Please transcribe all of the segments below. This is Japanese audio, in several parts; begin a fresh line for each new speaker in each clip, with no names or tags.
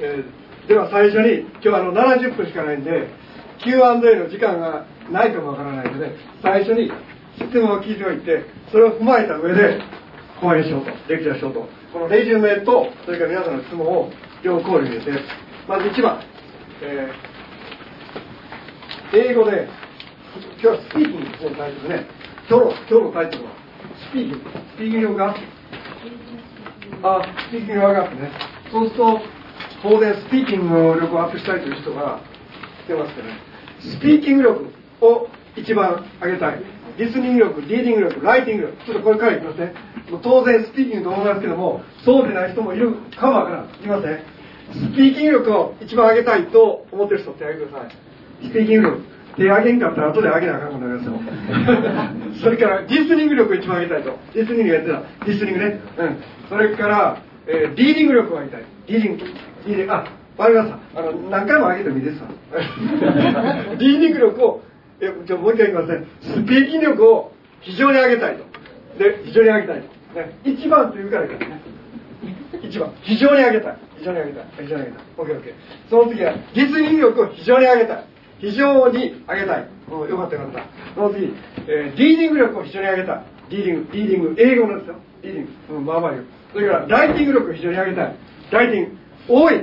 えー、では最初に今日あの70分しかないんで Q&A の時間がないかもわからないので最初に質問を聞いておいてそれを踏まえた上で講演しようとレクチャーしようと。このレジュメとそれから皆さんの質問を両考慮に入れてまず1番、えー、英語で今日はスピーキングのタイトルね。今日今日のタイトルはスピーキング。スピーキングがあスピーキングが上がってね。そうすると当然スピーキングの力をアップしたいという人が来てますけどね。スピーキング力を一番上げたい。リスニング力リーディング力ライティング力ちょっとこれからいきますね。当然スピーキングと思いますけどもそうでない人もいるかもわからん。いきますねスピーキング力を一番上げたいと思ってる人手挙げてください。スピーキング力手挙げんかったら後で上げなあかんことになりますよ。それからリスニング力を一番上げたいと。リスニングやってた。リスニングね。うん。それから、えー、リーディング力を上げたい。リーディング。リーディングあわかりました。あの何回も上げてもいいです。わリーディング力をえじゃもう一回言いますねスピーキング力を非常に上げたいと。で非常に上げたいと、ね、一番というからいいからね。一番。非常に上げたい。非常に上げたい。非常に上げたい。OKOK その次はリスニング力を非常に上げたい。非常に上げたい、うん、よかったよかった。その次、えー、リーディング力を非常に上げたい。リーディングリーディング英語なんですよ。リーディング、うん、まあまあ言うそれからライティング力を非常に上げたい。ライティング。多い。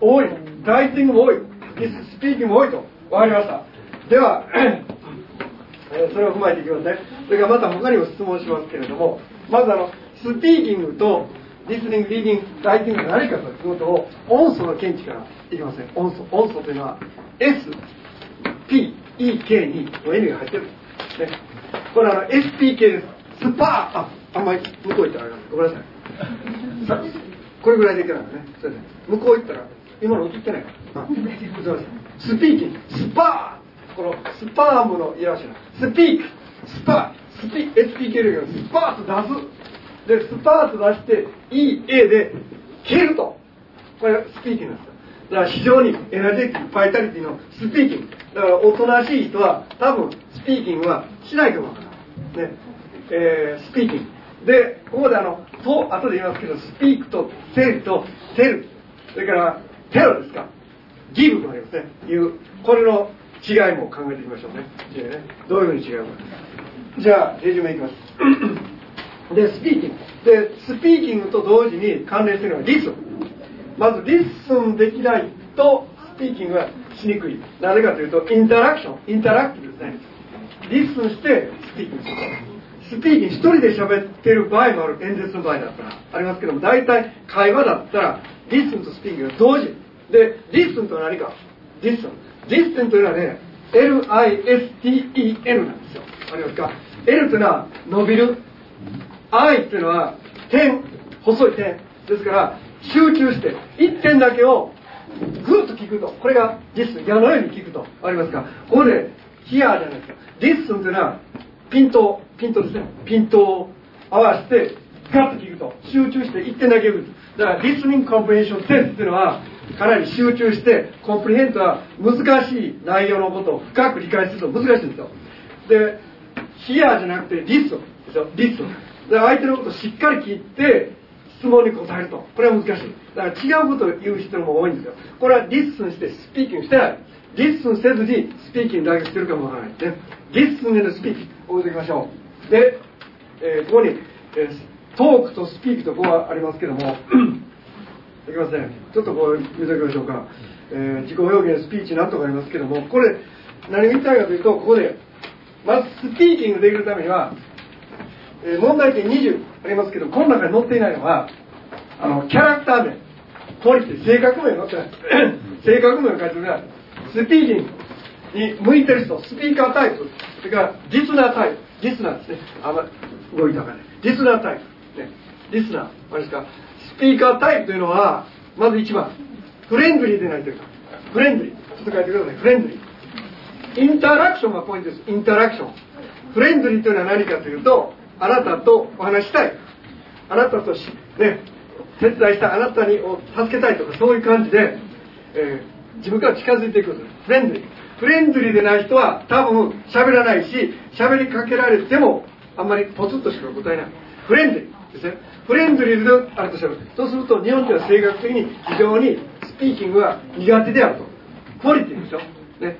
多い。ライティングも多い。スピーキングも多いと。分かりました。では、えそれを踏まえていきますね。それからまた他にも質問しますけれどもまずあのスピーキングとリスニング、リーディング、ライティングが何かということを音素の見地からいきますね。音素。音素というのは S、P、E、K にの N が入ってる、ね、これあの SPK です。スパー。ああんまり向こう行ったらごめんなさい。これぐらいでいけないのね。それで向こう行ったら今の映ってないから。スピーキン。グスパー。このスパームのいらっしゃるスピーク。スパー。スピ SPK よりスパーと出す。でスパーと出して EA で消えると。これスピーキングですだから非常にエナジェティックバイタリティのスピーキン。グだからおとなしい人は多分スピーキングはしないかもわから。ないね。えー、スピーキン。グでここであのと後で言いますけどスピークとセールとテルそれからテロですか。ギブもありますね。いうこれの違いも考えていきましょうね。ねどういうふうに違うか。じゃあレジュメいきます。でスピーキングでスピーキングと同時に関連しているのは listen まず listen できないとスピーキングはしにくい。なぜかというとインタラクションインタラクティブですね。 listen してスピーキングするスピーキング一人で喋ってる場合もある演説の場合だったらありますけども大体会話だったら listen とスピーキングが同時。で listen とは何か？ listen。listen というのはね LISTEN なんですよありますか？L というのは伸びる。I というのは点細い点。ですから集中して1点だけをぐっと聞くと。これがリスン。矢のように聞くとありますか？ここでヒアじゃないですか。リスンというのはピントピントですね。ピントを合わせてガッと聞くと集中して1点だけ聞くだからリスニングコンプレーションセンスっていうのはかなり集中して comprehend は難しい内容のことを深く理解すると難しいんですよ。で hear じゃなくて listen ですよ。 listen で相手のことをしっかり聞いて質問に答えると。これは難しい。だから違うことを言う人も多いんですよ。これは listen してスピーキングしてない。 listen せずにスピーキングだけしてるかもわからない。ね。 listen でのスピーキング。覚えておきましょう。で、えー、ここに、えー、トークと speak とこうありますけども いきますね。ちょっとこう見ておきましょうか、えー、自己表現スピーチなんとかありますけどもこれ何を言いたいかというとここでまずスピーキングできるためには、えー、問題点20ありますけどこの中に載っていないのはあのキャラクター名。これって性格名載ってない。性格名を書いてるからスピーキング。に向いてる人スピーカータイプそれからリスナータイプリスナーですねあんま動いたかねリスナータイプ、ね、リスナーあれですかスピーカータイプというのはまず1番フレンドリーでないというかフレンドリーちょっと書いてくださいフレンドリーインタラクションがポイントですインタラクションフレンドリーというのは何かというとあなたとお話したいあなたとしね手伝いしたあなたにを助けたいとかそういう感じで、えー、自分から近づいていくフレンドリーフレンドリーでない人は多分喋らないし喋りかけられてもあんまりポツッとしか答えない。フレンドリーですね。フレンドリーであるとしたらそうすると日本では性格的に非常にスピーキングが苦手であると。クオリティでしょ。ね。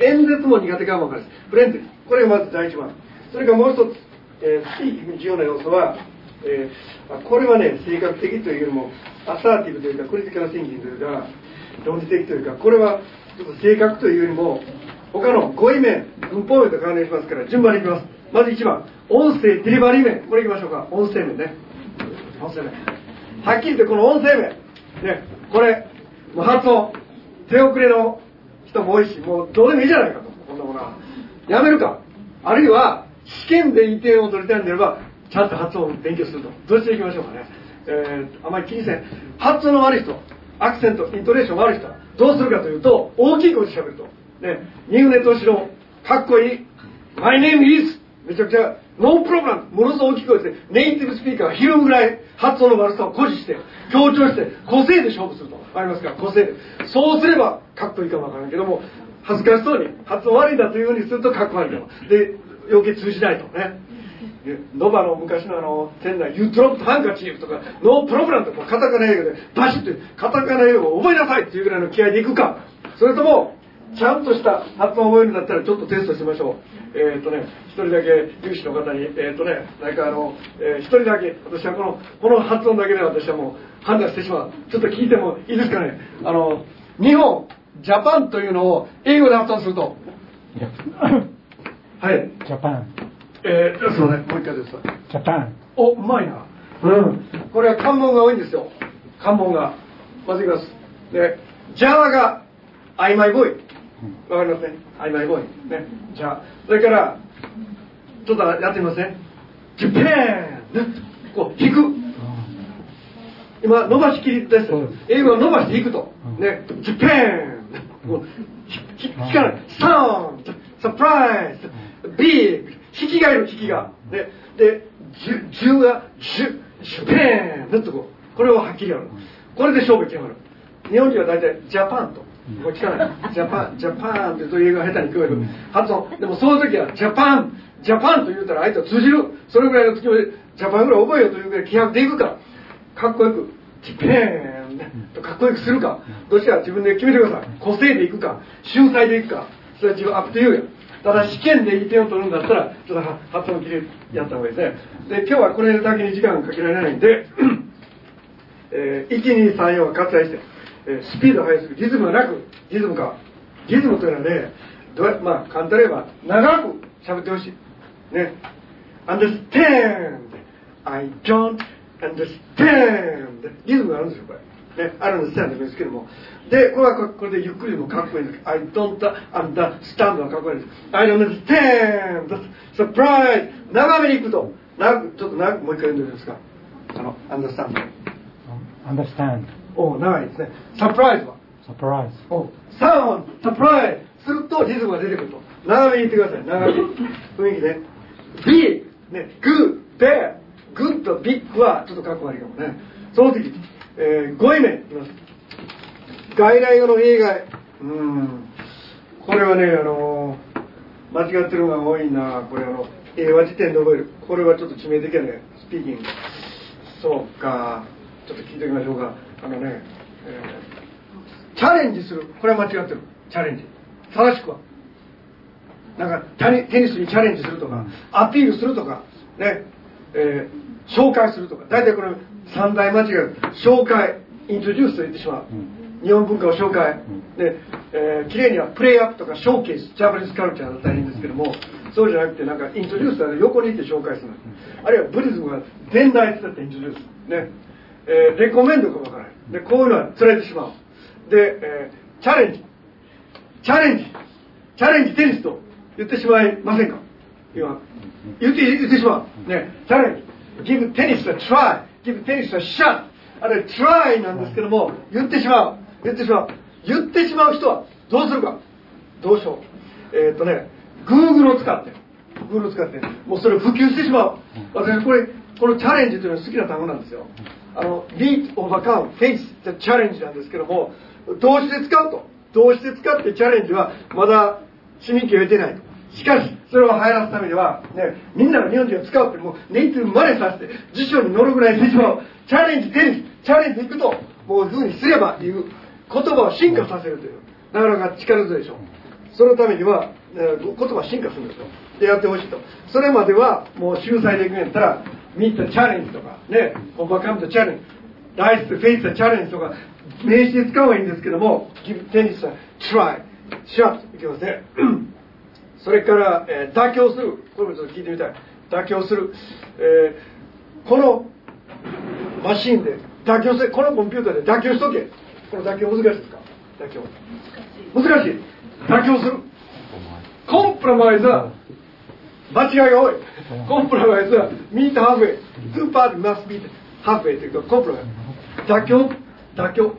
演説も苦手かもわからないフレンドリー。これがまず第一番。それからもう一つ、えー、スピーキング重要な要素は、えー、これはね性格的というよりも assertive というかクリティカルシンキングというか論理的というかこれは性格というよりも他の語彙面文法面と関連しますから順番にいきます。まず1番音声デリバリー面。これいきましょうか。音声面ね。音声面。はっきり言ってこの音声面。ね。これもう発音手遅れの人も多いしもうどうでもいいじゃないかと。こんなものは。やめるか。あるいは試験でいい点を取りたいんであればちゃんと発音を勉強すると。どうしていきましょうかね、えー、あまり気にせん。発音の悪い人。アクセントイントネーション悪い人はどうするかというと大きい声で喋ると。ね二船敏郎かっこいい。My name is めちゃくちゃノープログラム。ものすごく大きい声でネイティブスピーカーがひるぐらい発音の悪さを誇示して強調して個性で勝負すると。ありますか？ら個性で。そうすればかっこいいかもわからんけども恥ずかしそうに発音悪いんだというふうにするとかっこ悪いかもで余計通じないと。ね。ノバの昔のあの店内ユートロップハンカチーフとかノープログラムとかカタカナ英語でバシッとカタカナ英語を覚えなさいっていうぐらいの気合でいくか。それともちゃんとした発音を覚えるんだったらちょっとテストしましょう。えっ、ー、とね一人だけ有志の方にえっ、ー、とねなんかあの一、えー、人だけ私はこのこの発音だけで私はもう判断してしまう。ちょっと聞いてもいいですかね。あの日本ジャパンというのを英語で発音すると。はい。
ジャパン
えー、そうねもう一回です。
ジャパン
おうまいな。うん。これは関門が多いんですよ。関門が。まずいきます。でジャワが曖昧ボーイ。わかりますね曖昧ボーイ。ね。じゃあそれからちょっとやってみますねジャパン！ね。こう引く。今伸ばしきりです。英語は伸ばして引くと。ね。ジャパン！こう引かない。サウン！ドサプライズ！ビッグ引きがいる引きが。でで10が10ジャパンずっとこ。うこれをはっきりやる。これで勝負決まる。日本人は大体ジャパンと。これ聞かない。ジャパンジャパンってそういう英語が下手に聞こえる。発音でもその時はジャパンジャパンと言うたら相手は通じる。それぐらいの月までジャパンぐらい覚えようというぐらい気迫でいくか。かっこよくジャパンとかっこよくするか。どちら自分で決めてください。個性でいくか。秀才でいくか。それは自分アップというやただ試験で1点を取るんだったらちょっと発音きれいやった方がいいですね。で今日はこれだけに時間かけられないんで、えー、1234は割愛してえスピードが速すぎリズムがなくリズムかリズムというのはねどうまあ簡単に言えば長く喋ってほしい。ね。understand. I don't understand. リズムがあるんですよこれ。ねあるんですよですけども。でこれはこれでゆっくりでもかっこいいんです。I don't understand はかっこいいんです。I don't understand. Surprise! 長めにいくと。長くちょっと長くもう一回読んでみますか。あの understand
understand
お長いですね。サプライズは？
サプライズ
おサウンドサプライズするとリズムが出てくると。長めに言ってください。長めに。雰囲気ね。ビッグねグッベアグッドビッグはちょっとかっこ悪いかもね。その次、えー、5位目。いきます外来語の映画うん。これはねあのー、間違ってるのが多いなこれあの英和辞典で覚える。これはちょっと致命的やね。スピーキングそうか。ちょっと聞いておきましょうか。あのね、えー、チャレンジする。これは間違ってる。チャレンジ。正しくは。なんかテニスにチャレンジするとかアピールするとかね、えー、紹介するとか。大体これ三大間違い紹介イントロデュースと言ってしまう、日本文化を紹介、で、えー、綺麗にはプレイアップとかショーケースジャパニーズカルチャーだったらいいんですけどもそうじゃなくてなんかイントロデュースは横にいて紹介するあるいはブリズムが全体だってイントロデュースね。えー、レコメンドかわからない。でこういうのは釣れてしまう。で、えー、チャレンジ。チャレンジ。チャレンジテニスと言ってしまいませんか？今。言って言ってしまう。ね。チャレンジ。give テニス a try give テニス a shot あれ try なんですけども言ってしまう。言ってしまう。言ってしまう人はどうするか？どうしよう？えー、っとね Google を使って。Google を使ってもうそれを普及してしまう。私これこのチャレンジというのは好きな単語なんですよ。あの beat overcome face the challenge なんですけども動詞で使うと？動詞で使ってチャレンジはまだ市民権を得てないしかしそれを流行らすためには、ね、みんなの日本人を使うってもうネイティブ真似させて辞書に載るぐらいしてしまうチャレンジテニスチャレンジ行くともういうふうにすればいう言葉を進化させるという。なかなか力強いでしょ。うそのためには、えー言葉進化するんですよ。でやってほしいと。それまではもう秀才でいくんやったらミットチャレンジとかねオバカムとチャレンジライスとフェイスとチャレンジとか名詞で使うがいいんですけどもテニスは try シャッといきますね。それから、えー妥協する。これもちょっと聞いてみたい。妥協する、えーこのマシンで妥協せこのコンピューターで妥協しとけ。この妥協難しいですか？妥協。難しい。妥協する。コンプラマイズは間違いが多い。compromise は meet halfway。スーパーマス meet。halfway というか compromise。妥協。妥協。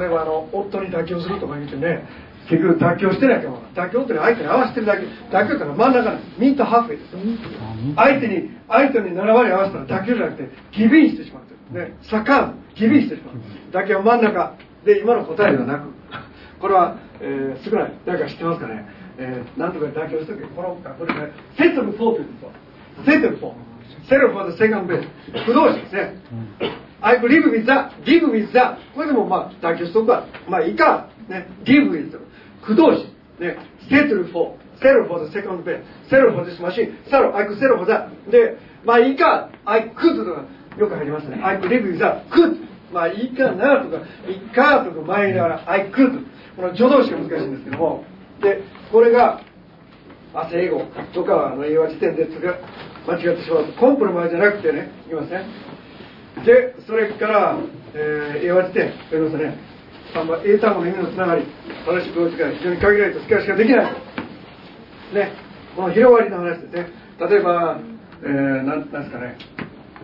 例えばあの夫に妥協するとか言ってね。結局妥協してないから妥協って相手に合わせてるだけ。妥協ってのは真ん中な meet halfway ですよ。相手に相手に7割合わせたら妥協じゃなくて give in してしまうね。左官 give in してしまう。妥協真ん中で今の答えではなく。これは、えー、少ない。誰か知ってますかね、えー、なんとか妥協しとけ。この学校で説部っというんですよ。説部4セルフォーザセカンドベース。不動詞ですね。うん、I believe with the, give with the. これでもまあ、妥協しとくわ。まあ、いいか。ね。give with the. 不動詞。ね。settle for. セルフォーザセカンドベース。セルフォーザスマシン。セルフォーザ、I ポザで、まあ、いいか。I could とかよく入りますね。I believe with the, could. まあ、いいかなとか、いかとか、前にながら、うん、I could. この助動詞が難しいんですけども。で、これが、まあ、英語とかの英和辞典で間違ってしまうコンプロマイじゃなくてねいきますねでそれから、えー、英和辞典読みますね。3番英単語の意味のつながり正しい動詞が非常に限られた使いしかできない。ね。この広がりの話ですね。例えば、えー、なんなんですかね。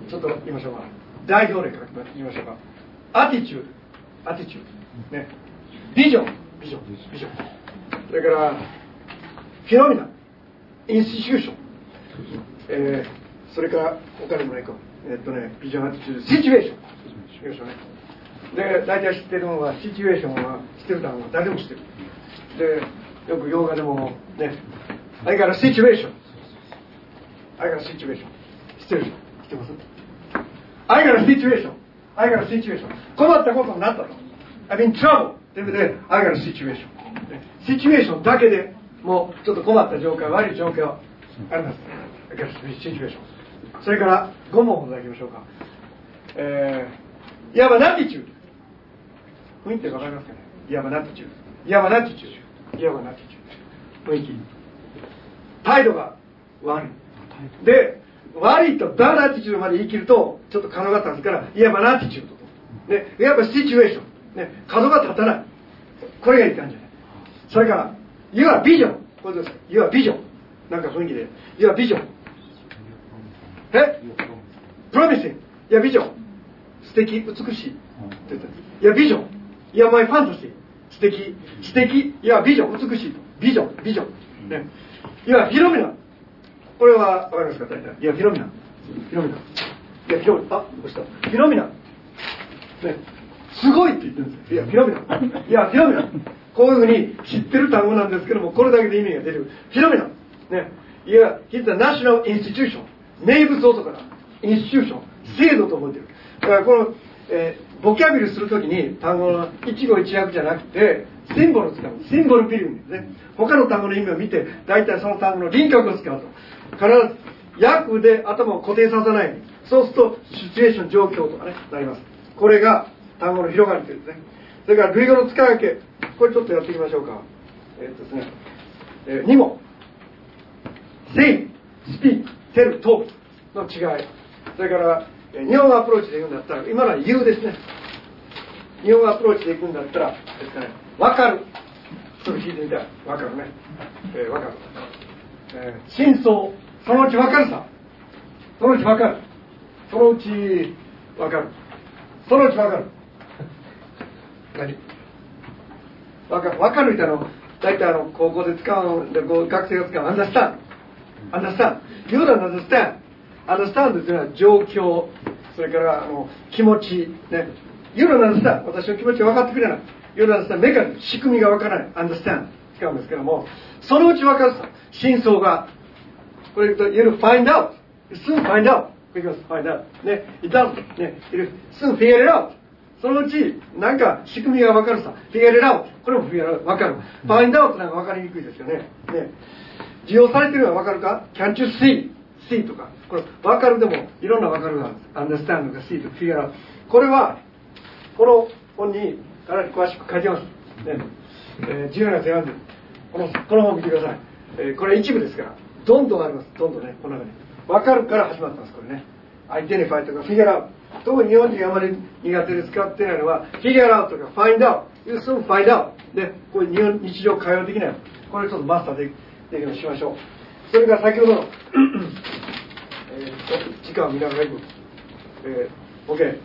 ちょっと言いましょうか。代表例から言いましょうか。アティチュードアティチュードね。ビジョンビジョンビジョンそれからフィノミナ。インスティチューション、えー、それから他にもないかえっとねビジョンアティチュードシチュエーション。シチュエーションね。で大体知ってるのはシチュエーションは知ってる単語は誰でも知ってる。でよく洋画でもね I got a situation I got a situation 知ってる人知ってます？I got a situation I got a situation 困ったことになったと。I'm in trouble という意味で I got a situation シチュエーションだけでもうちょっと困った状況悪い状況あります I got a situation それから5問ほどいきましょうか。えー、いわばナティチュード雰囲気わかりますかね？いわばナティチュードいわばナティチュードいわばナティチュード雰囲気。態度が悪い。で悪いとバーナティチュードまで言い切るとちょっと可能だったんですからいわばナティチュードと。ねいわばシチュエーション。ね角が立たない。これがいい感じじゃない。それから「You are vision」これです You are vision なんか雰囲気で「You are vision」え？Promising いやビジョン。素敵。美しい。って言った。いやビジョン。いやマイファンタジー素敵。素敵。いやビジョン。美しい。ビジョン。ビジョン。ね。いやフィロミナこれはわかりますか？大体。いやフィロミナフィロミナいやフィロミナあどうした。フィロミナね。すごいって言ってるんですよ。いやフィロミナいやフィロミナこういうふうに知ってる単語なんですけどもこれだけで意味が出る。フィロミナね。いや He's a national institution 名物男だ。インスチューション制度と覚えてる。だからこの、えーボキャビルするときに単語の一語一訳じゃなくてシンボルを使う。シンボルビルですね。他の単語の意味を見て大体その単語の輪郭を使うと。必ず訳で頭を固定させない。そうするとシチュエーション状況とかねなります。これが単語の広がりというですね。それから類語の使い分け。これちょっとやっていきましょうか。えーっとですね、え2問 say, speak, tell, talk の違い。それからえ日本アプローチで言うんだったら今のは言うですね。日本アプローチでいくんだったらですかね分かる。それ聞いてみたい分かるね、えー分かる、えー真相。そのうち分かるさ。そのうち分かる。そのうち分かる。そのうち分かる。何？分かる。分かるみたいなの大体あの高校で使うでこう学生が使う understand understand you don't understand understand というのは状況それからあの気持ちね you don't understand 私の気持ち分かってくれない you don't understand メカニ仕組みが分からない understand 使うんですけどもそのうち分かるさ真相がこれ言うと you'll find out soon find out いきます find out ね it does ね you'll soon figure it out そのうち、なんか仕組みがわかるさ。フィギュアラウト。これもフィギュアわかる。ファインダウトなんかわかりにくいですよね。ね。利用されてるのはわかるか ?Can't you see? see とか。これ、わかるでも、いろんなわかるが、understand とか see とか figure out。これは、この本にかなり詳しく書いてます。ね。えー、重要な手紙この、この本見てください。えー、これ一部ですから、どんどんあります。どんどんね、この中に。わかるから始まったんです、これね。identify とか figure out。特に日本人があまり苦手で使ってないのは、 figure out とか find out。要するに find out。で、こういう日常会話できない。これちょっとマスターでできるようにしましょう。それから先ほどの、えー、時間を見ながらいく。えー、OK。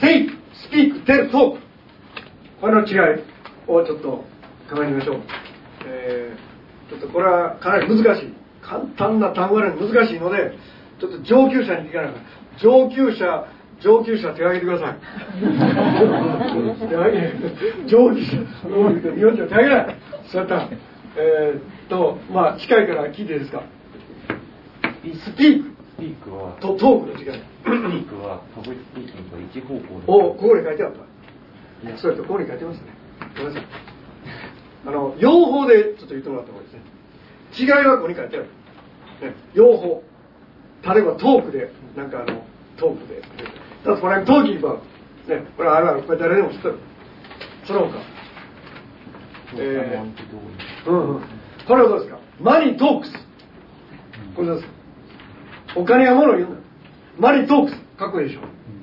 Say, speak, tell, talk。これの違いをちょっと考えてみましょう。えー、ちょっとこれはかなり難しい。簡単な単語なのに難しいので、ちょっと上級者に聞かない上級者、上級者手を挙げてください。上級者、手を挙げない。そうやったら、えー、っと、まあ、近いから聞いていいですか？
speak。speak は、
とトークの時間。
speak は、 public speaking と一方向
おここに書いてあった。そうやってここに書いてますね。ごめんなさい。あの、用法でちょっと言ってもらった方がいいですね。違いはここに書いてある。ね、用法。例えばトークで、なんかあの、トークで。だこれトーキーバー。ね、これあるある。これ誰でも知ってる。その他。えー、うんうん。これはどうですか？マニートークス。これどうですか？お金は物を言うんだ。マニートークス。かっこいいでしょ。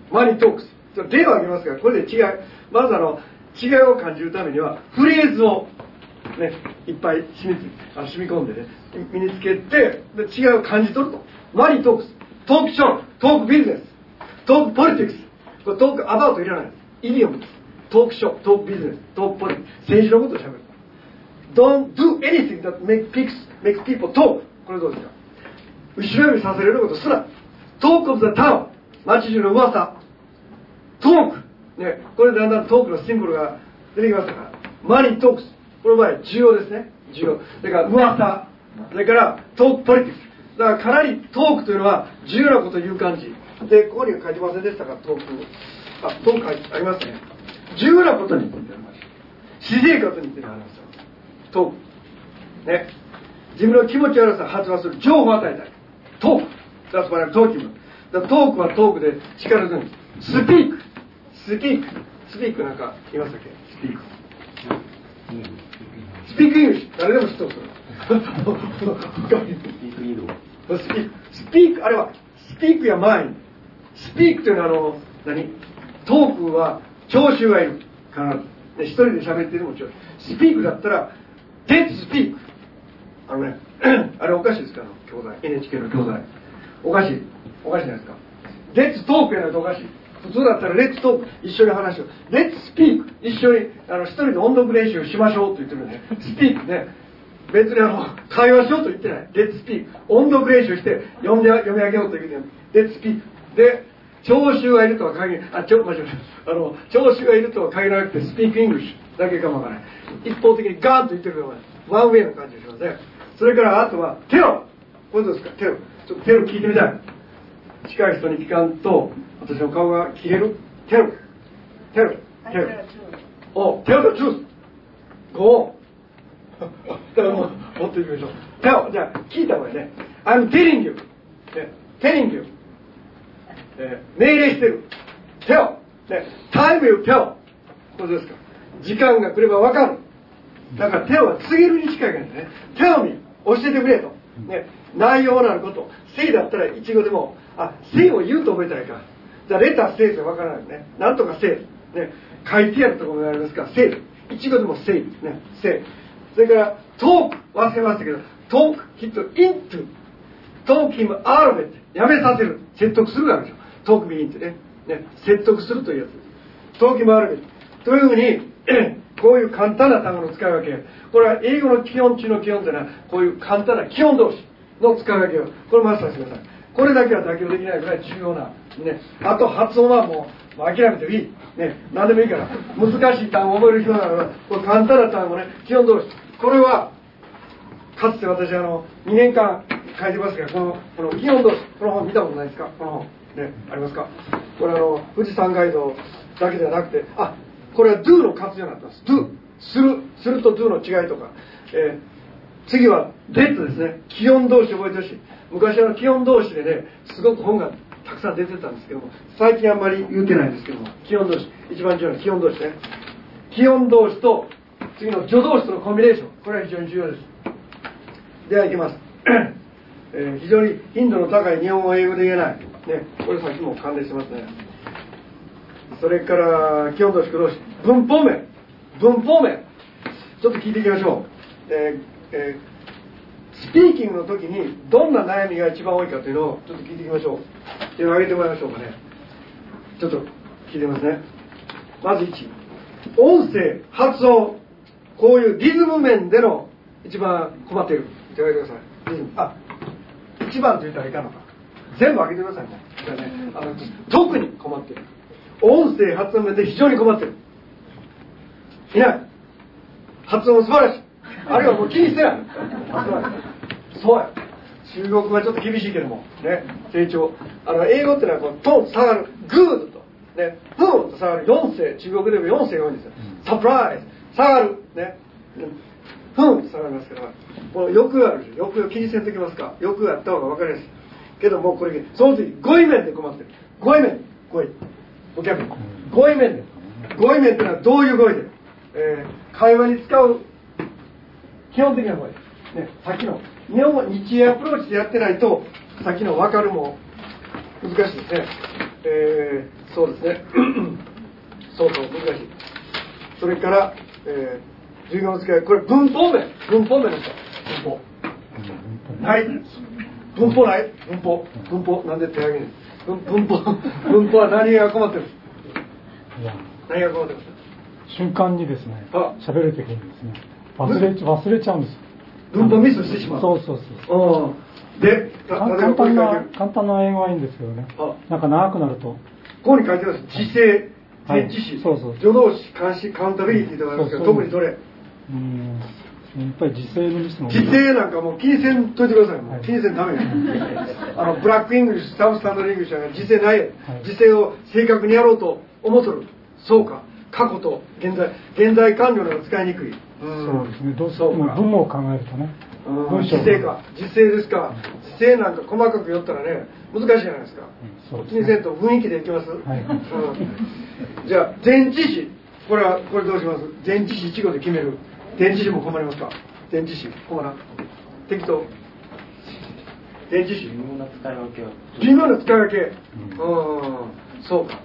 マニートークス。例を挙げますから、これで違い。まずあの、違いを感じるためには、フレーズを、ね、いっぱい染みあ染み込んでね、身につけて、で違いを感じ取ると。マニートークス。トークショー、トークビジネス、トークポリティクス。これトークアバウトいらない。イディオムです。トークショー、トークビジネス、トークポリティクス。政治のことをしゃべる。Don't do anything that makes makes people talk. これどうですか？後ろ指させれることすら。Talk of the town. 街中の噂。トーク。ね、これだんだんトークのシンボルが出てきましたから。マニートークス。この場合、重要ですね。重要。それから、噂。それから、トークポリティクス。だからかなりトークというのは重要なことを言う感じ。で、ここには書いてませんでしたか、トーク。あ、トークありますね。重要なことについてあります。私生活について話ね。自分の気持ち悪さを発話する情報を与えたい。トーク。That's what I'm talking about. トークはトークで力強い。スピーク。スピーク。スピークなんか言いましたっけ？スピーク。スピークイング。誰でも知ってます。スピーク、スピーク、あれは、スピークやマイン。スピークというのは、あの、何？トークは、聴衆がいる。必ず。一人で喋ってるもちろん。スピークだったら、デッツスピーク。あのね、あれおかしいですか？あの、教材。NHK の教材。おかしい。おかしいじゃないですか。デッツトークやないとおかしい。普通だったら、レッツトーク、一緒に話を。レッツスピーク、一緒に、あの、一人で音読練習しましょうと言ってるね。スピークね。別にあの、会話しようと言ってない。レッツスピーク。音読練習して読んで読み上げようと言ってない。レッツスピーク。で、聴衆がいるとは限り、あ、ちょ、間違えあの、聴衆がいるとは限らなくて、スピだけかもわからない。一方的にガーンと言ってるのは、ワンウェイな感じがしますね。それから、あとは、テロこれどうですか？テロ。ちょっとテロ聞いてみたい。近い人に聞かんと、私の顔が消える。テロ。テロ。テロ。お、テロとチュース。ゴー。だからもう、持っていきましょう。じゃあ、じゃあ、聞いた方がいいね。I'm telling you. ね、telling you. えー、命令してる。tell. ね、time will tell. これですか？時間が来ればわかる。だから、tell は告げるに近いからね。tell me. 教えてくれと。ね、内容なること。say だったら、一語でも、あ、say を言うと覚えたらいいか。じゃあ、レター say ってわからないね。なんとか say。ね、書いてあるところがありますから、say。一語でも say。ね、say。それから、トーク、忘れましたけど、トーク、きっと、イントゥ、トーキム、アーロベって、やめさせる、説得するわけですよ。トークミインってね。ね、説得するというやつです。トーキム、アーロベというふうに、こういう簡単な単語の使い分け。これは英語の基本中の基本というのは、こういう簡単な基本同士の使い分けを、これマスターしてください。これだけは妥協できないぐらい重要な。ね。あと発音はもう、諦めていい。ね。何でもいいから。難しい単語を覚える人なら、これ簡単な単語ね、基本同士。これはかつて私あの2年間書いてますがこのこの基本同士この本見たことないですか？この本ねありますか？これあの富士山ガイドだけではなくて、あ、これは do の活用になってます。do、する、すると do の違いとか、えー次は that ですね。気温動詞覚えてほしい。昔あの気温動詞でね、すごく本がたくさん出てたんですけども、最近あんまり言うてないんですけども、気温動詞、一番重要な気温動詞ね。気温動詞と次の助動詞とのコンビネーション。これは非常に重要です。では行きます。えー非常に頻度の高い日本語を英語で言えない。ね、これさっきも関連してますね。それから、基本動詞、駆動詞、文法面。文法面。ちょっと聞いていきましょう。えーえースピーキングの時にどんな悩みが一番多いかというのをちょっと聞いていきましょう。手を挙げてもらいましょうかね。ちょっと聞いてますね。まず1。音声、発音、こういうリズム面での一番困っている。手を挙げてください。リズム。あ、一番と言ったらいかんのか。全部挙げてくださいね。ねあの特に困っている。音声、発音面で非常に困っている。いない。発音素晴らしい。あるいはもう気にしてない。そうや。中国語はちょっと厳しいけども、ね、成長。あの、英語ってのはこう、トン、下がる、グードと、ね、フーンと下がる、4声、中国でも4声が多いんですよ。サプライズ、下がる、ね、フーンと下がりますから、この欲がある。欲を気にせんときますか。欲があった方が分かりやすい。けどもうこれ、その時、語彙面で困ってる。語彙面、語彙。お客語彙面で。語彙面ってのはどういう語彙で、えー会話に使う基本的な声、ね、さっきの日本語日英アプローチでやってないとさっきの分かるも難しいですね、えーそうですね。そうそう難しい。それから、えー、授業の使いこれ文法面文法面の人文法。ない。文法ない。文法。文法。なんで手挙げる文文法。文法は何が困ってる？何が困ってます？
瞬間にですね
あ。
喋る時にですね。忘れち忘れちゃうんですよ。
文法ミスしてしまう。
そうそうそう
う。んで、
簡単な。簡単な英語はいいんですけどね。
あ。
なんか長くなると。
ここに書いてます。時制、
はい。
前置詞、
そうそう。
助動詞、監視、カウンタビリティとかありますけど、特にどれ？
うん。やっぱり時勢のミスの
時制なんかもう気にせんといてください。もう
はい。
気にせんダメよ。あの、ブラックイングリッシュ、サブスタンダードイングリッシュは時制ない。よ
はい。
時制を正確にやろうと思っとる。そうか。過去と現在、現在完了なんか使いにくい。
そうですね。どう
そうか。
も文を考えるとね。
時制か。時制ですか。時制なんか細かく言ったらね、難しいじゃないですか。
そうです
気にせんと雰囲気でいきます、
はい。
うん。じゃあ前置詞。これはこれどうします？前置詞一語で決める。前置詞も困りますか？前置詞。困らん。適当。前置詞。
微妙な使い分けは
微妙な使い分け。
う
うんん。そうか。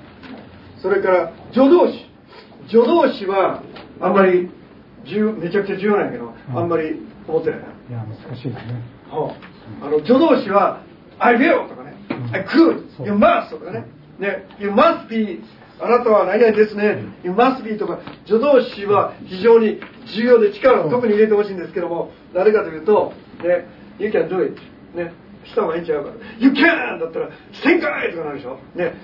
それから助動詞助動詞はあんまりめちゃくちゃ重要なんやけど、
うん。
あんまり思ってないな。い
や難しいですね。
はあ、あの助動詞は「I will」とかね。
うん「
I could」「
そう。
You must」とかね「ね。You must be」あなたは何々ですね「You must be」とか。助動詞は非常に重要で力を特に入れてほしいんですけどもなぜかというとね「You can do it」ね。した方がいいんちゃうか。ら「You can」だったら「1000回」とかなるでしょ。ね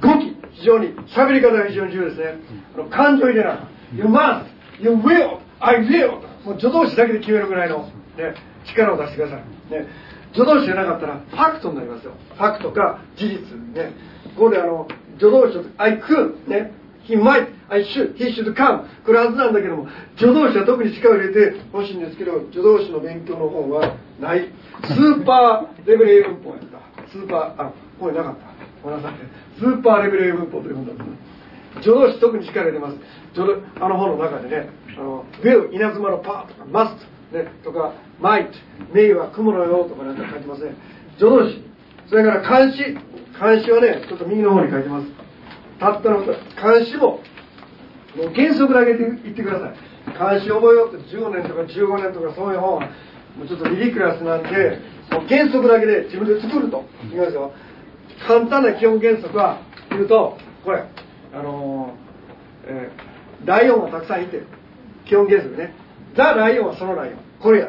語気非常に喋り方が非常に重要ですね。あの感情入れない「You must」「You will」「I will」もう助動詞だけで決めるぐらいの、ね、力を出してください、ね、助動詞じゃなかったらファクトになりますよ。ファクトか事実ね。ここであの助動詞と I could ね He might, I should, he should come これはずなんだけども助動詞は特に力を入れてほしいんですけど助動詞の勉強の本はない。スーパーレベル英文法やったスーパーあここになかった。ごめんなさい。スーパーレベル英文法という本だった助動詞特に力入れます。助動あの本の中でねあの will 稲妻のパーとか must ねとか might may は雲のようとかなんか書いてます。ね助動詞それから監視監視はねちょっと右の方に書いてます。たったの監視ももう原則だけで言ってください。監視覚えようって10年とか15年とかそういう本はもうちょっとリリクラスなんでもう原則だけで自分で作るといきますよ。簡単な基本原則は言うとこれあのーえーライオンがたくさんいて基本原則ね。 the lion はそのライオン。これや。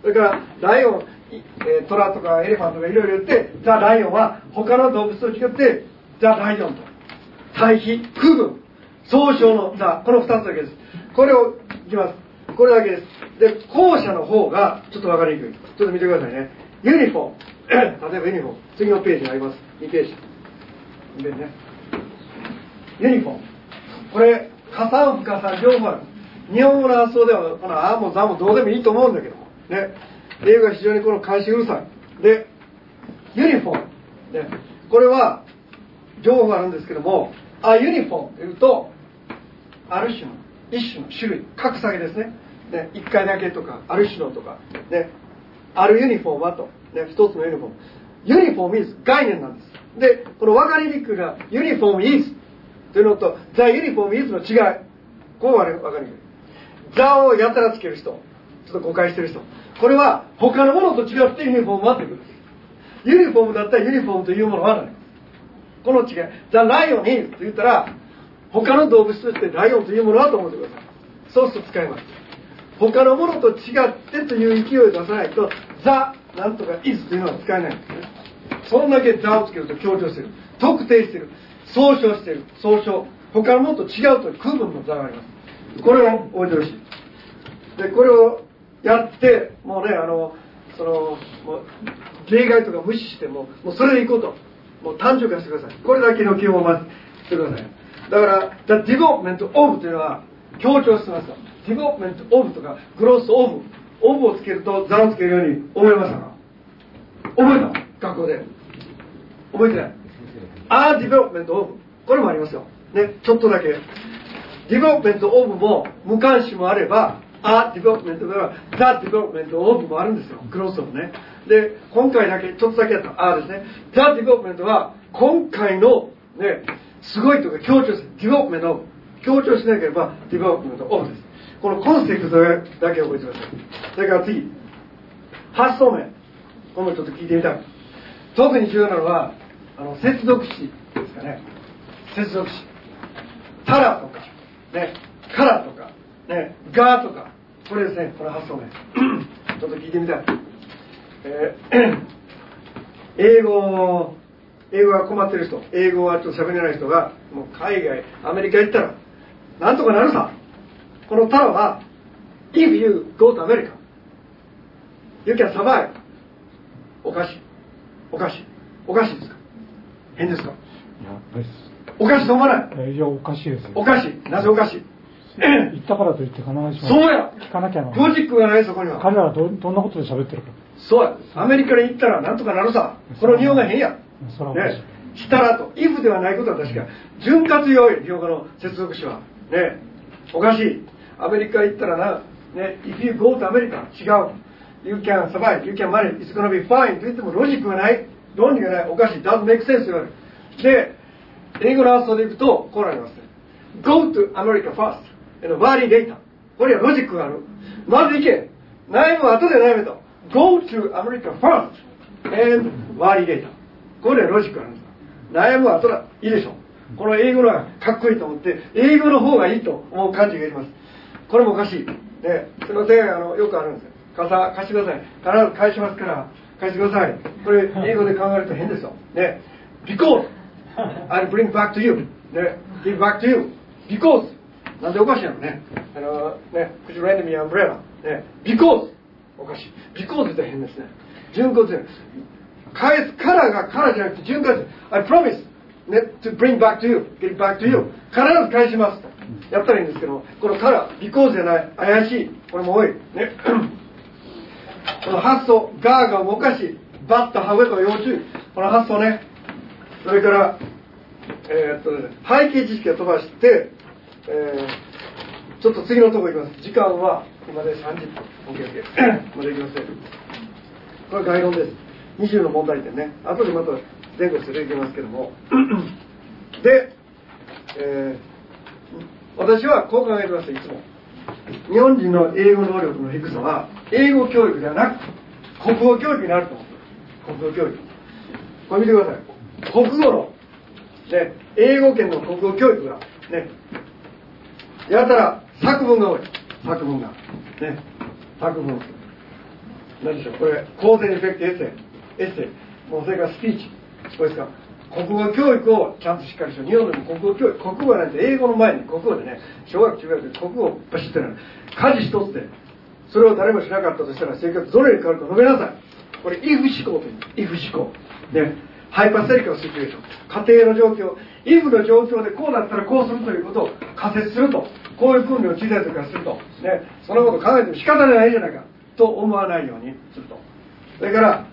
それからライオン、えートラとかエレファントとかいろいろ言って the lion は他の動物と違って the lion と。対比区分総称のザこの2つだけです。これをいきます。これだけです。で後者の方がちょっと分かりにくい。ちょっと見てくださいね。ユニフォー。ム 例えばユニフォー。ム次のページにあります。2ページ2ページね。ユニフォーム。これ加算不加算両方ある。日本語の発想ではこのあもざもどうでもいいと思うんだけども。ね。英語が非常にこの返しうるさい。でユニフォーム、ね、これは両方あるんですけどもあユニフォームというとある種の一種の種類。格下げですね。ね。1回だけとかある種のとか。ね。あるユニフォームはと、ね、一つのユニフォーム。ユニフォーム is 概念なんです。でこの分かりにくいのはユニフォーム is というのと the uniform is の違い。こうは分かりにくい。the をやたらつける人。ちょっと誤解してる人。これは他のものと違ってユニフォームはってくる。ユニフォームだったらユニフォームというものはないこの違い。the lion is と言ったら他の動物としてライオンというものはと思ってください。そうすると使います。他のものと違ってという勢いを出さないとザなんとか is というのは使えないんですね。そんだけザをつけると強調してる。特定してる。総称してる。総称。他のものと違うという区分の座があります。これを覚えてほしいでこれをやってもうねあのそのもう例外とか無視してももうそれでいこうと。もう単純化してください。これだけの基本をまずしてください。だから The Development of というのは強調してますよ。Development of とか Growth of of をつけると座をつけるように覚えましたか？覚えた？学校で。覚えてない a development of これもありますよ。ね、ちょっとだけ。 development of も無冠詞もあれば、 a development では the development of もあるんですよ。 growth of ね。で、今回だけ、ちょっとだけやった a ですね。 the development は、今回の、ね、すごいとか強調する。 development of。強調しなければ、 development of です。このコンセプトだけ覚えてください。それから次。発想面。これもちょっと聞いてみたい。特に重要なのは、あの接続詞ですかね。接続詞。たらとか。ね。からとか。ね。がとか。これですね。この発想ね ちょっと聞いてみたい、えー、英語英語が困ってる人。英語はちょっと喋れない人がもう海外アメリカ行ったらなんとかなるさ。このタラは If you go to America you can survive おかしい。おかしい。おかしいですか変ですか？
いや、です。
おかしいと思わない？
えいや、おかしいですよ。
おかしいなぜおかしい
言ったからといって必ずしも。
そうや。
聞かなきゃな。
ロジックがないそこには。
彼らはどどんなことで喋ってるか。
そうや。アメリカに行ったらなんとかなるさ。この日本が変や。
それはおかしい
ね。したらと。if ではないことは確か。潤滑用よ日本語の接続詞は。ね。おかしい。アメリカ行ったらな。ね。if you go to America 違う。you can survive you can manage. it's gonna be fine と言ってもロジックがない論理がないおかしい。Doesn't make sense 言われる。で英語の発想でいくとこうなりますね。Go to America first. and worry later これはロジックがある。まず行け。悩むは後で悩めと。Go to America first and worry later これはロジックがあるんです。悩むは後だ。いいでしょ。うこの英語のがかっこいいと思って英語の方がいいと思う感じがいます。これもおかしい、ね、すいません。あのよくあるんですよ。傘貸してください。必ず返しますから。貸してくださいこれ英語で考えると変ですよね because I'll bring back to you ね give back to you because なんでおかしいのねあのね could you lend me an umbrella ね because おかしい because って変ですね順滑で返すからがからじゃなくて順滑 I promise ね to bring back to you get back to you 必ず返しますやったらいいんですけどこのから because じゃない怪しいこれも多いねこの発想ガーがおかしいバッとハウェと要注意この発想ねそれからえーっとね背景知識を飛ばして、えーちょっと次のところ行きます。時間は今で30分 OKOK まだ行きません。これ概論です。20の問題点ね。後でまた前後して出てきますけども。で、えー私はこう考えてますいつも。日本人の英語能力の低さは英語教育ではなく国語教育になると。思う国語教育。これ見てください。国語の、ね、英語圏の国語教育がね。やたら作文が多い。作文が。ね。作文。何でしょう。これ構成エフェクトエッセイ。エッセイ。もうそれからスピーチ。これですか。国語教育をちゃんとしっかりしよう日本でも国語教育国語なんて英語の前に国語でね小学中学で国語をバシッとやる。家事一つでそれを誰もしなかったとしたら生活どれに変わるか述べなさい。これ if 思考という。if 思考ね。ハイパセリカルシチュエーション家庭の状況。イブの状況でこうだったらこうするということを仮説すると。こういう訓練を小さい時からすると、ね、そのことを考えても仕方ないじゃないか。と思わないようにすると。それから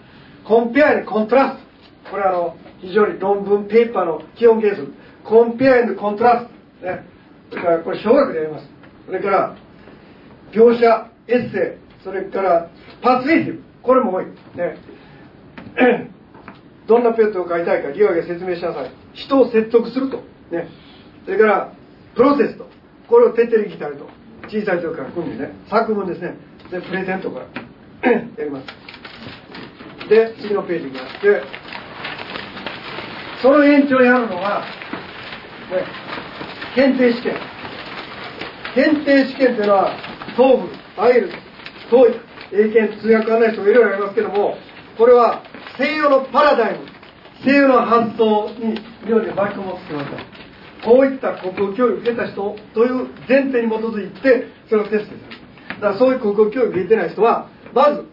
コンペアにコントラスト。これあの非常に論文ペーパーの基本原則コンペアンドコントラスト、ね、それからこれ小学でやります。それから描写エッセイそれからパースウェイティブこれも多い、ね、どんなペットを飼いたいか理由で説明しなさい。人を説得すると、ね、それからプロセスと。これを徹底的にやると。小さい時から組んでね。作文ですね。でプレゼントから。やります。で次のページになってその延長にあるのは、ね、検定試験。検定試験っていうのは東部アイル遠い英検通訳案内書いろいろありますけどもこれは西洋のパラダイム西洋の発想に妙に巻き込もうとしてますこういった国語教育を受けた人という前提に基づいてそれをテストする。だからそういう国語教育を受けてない人はまず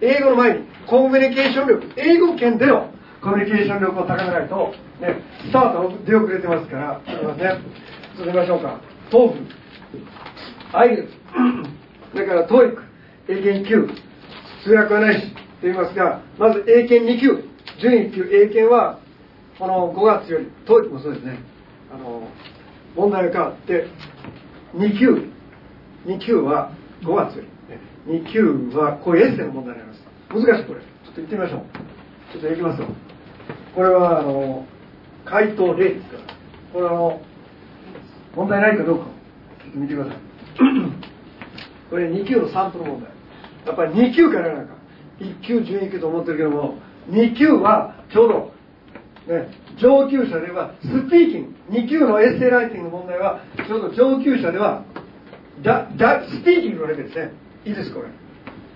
英語の前にコミュニケーション力英語圏でのコミュニケーション力を高めないと、ね、スタート出遅れてますからすみません。続けましょうか。東部アイルそれから TOEIC 英検9通訳はないしと言いますがまず英検2級。準1級英検はこの5月より TOEIC もそうですね。あの問題が変わって2級。2級は5月より。2級はこういうエッセイの問題になります。難しいこれ。ちょっと言ってみましょう。ちょっといきますよ。これはあの回答例ですから。これはあの問題ないかどうか見てください。これ2級のサンプル問題。やっぱり2級からなんか1級準1級と思ってるけども2級はちょうど、ね、上級者ではスピーキング2級のエッセイライティングの問題はちょうど上級者ではだだスピーキングのレベルですね。いいですこれ。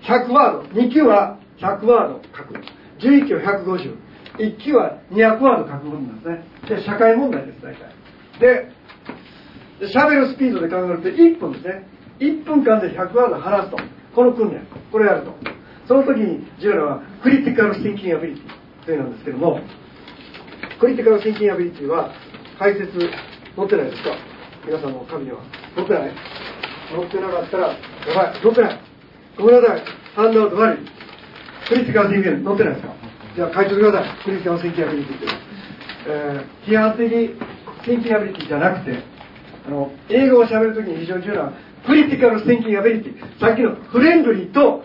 100ワード。2級は100ワード書く。11級は150 1級は200ワード書くもんですね。で社会問題です大体。で喋るスピードで考えると1分ですね。1分間で100ワード話すとこの訓練これやると。その時に重要なのはクリティカル・シンキング・アビリティというなんですけどもcritical thinking ability は解説載ってないですか？皆さんの紙には載ってない。載ってなかったらやばい載ってない。ごめんなさい。ハンドアウト悪いクリティカル・シンキング載ってないですか？じゃあ書いておください critical thinking ability っていう、えー、批判的 thinking ability じゃなくてあの英語を喋るときに非常に重要な critical thinking ability さっきのフレンドリーと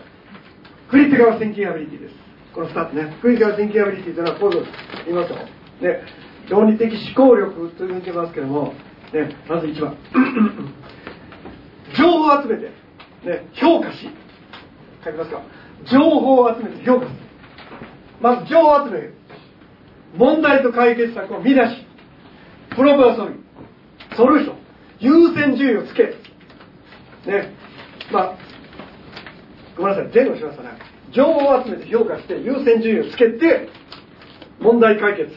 critical thinking ability です。この2つね。クリティカル・シンキング・アビリティというのはこういうこと言いますよで論理的思考力と言ってますけども、ね、まず1番。情報を集めて、ね、評価し。書きますか。情報を集めて評価する。まず情を集める。問題と解決策を見出しプロバーソリソルーション優先順位をつけ。ね。まあごめんなさい。前後しましたね。情報を集めて評価して優先順位をつけて問題解決、